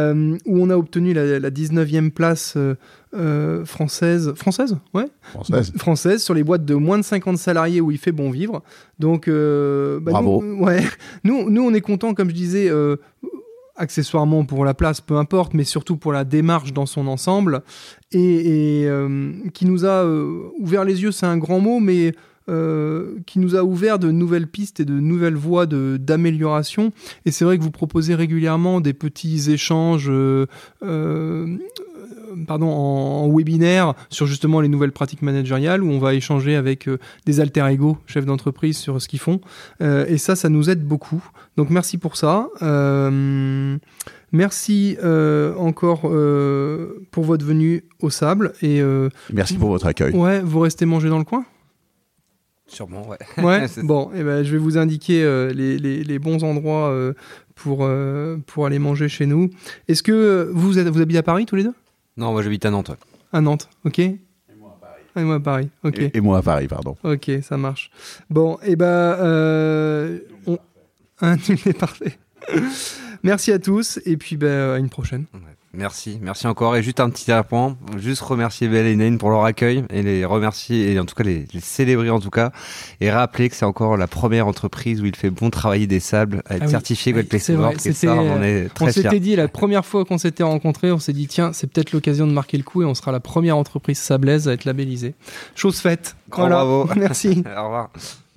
on a obtenu la, 19e place française, française, ouais, française, française sur les boîtes de moins de 50 salariés où il fait bon vivre. Donc, bah, bravo. Nous, ouais, nous, nous, on est content, comme je disais accessoirement pour la place, peu importe, mais surtout pour la démarche dans son ensemble, et, euh, qui nous a euh, ouvert les yeux, c'est un grand mot, mais euh, qui nous a ouvert de nouvelles pistes et de nouvelles voies d'amélioration. Et c'est vrai que vous proposez régulièrement des petits échanges pardon, en, webinaire sur justement les nouvelles pratiques managériales où on va échanger avec des alter ego chefs d'entreprise sur ce qu'ils font. et ça, ça nous aide beaucoup. Donc merci pour ça. Merci euh, encore euh, pour votre venue au sable. Et, euh, Merci pour votre accueil. Ouais, vous restez manger dans le coin? Sûrement, ouais. Ouais, bon, et eh ben, je vais vous indiquer les, les, bons endroits pour, pour aller manger chez nous. Est-ce que vous, êtes, vous habitez à Paris tous les deux? Non, moi j'habite à Nantes. À Nantes, ok. Et moi à Paris. Et moi à Paris, ok. Et, moi à Paris, pardon. Ok, ça marche. Bon, et eh ben. on... Un, parfait. Merci à tous et puis bah, à une prochaine. Merci, merci encore. Et juste un petit point, juste remercier Belle et Nain pour leur accueil et les remercier, et en tout cas les, les célébrer en tout cas, et rappeler que c'est encore la première entreprise où il fait bon travailler des sables, à être Ah oui. certifié Gold Place on est On très fiers. s'était dit la première fois qu'on s'était rencontrés, on s'est dit tiens, c'est peut-être l'occasion de marquer le coup et on sera la première entreprise sablaise à être labellisée. Chose faite. Grand bravo. Merci. Au revoir.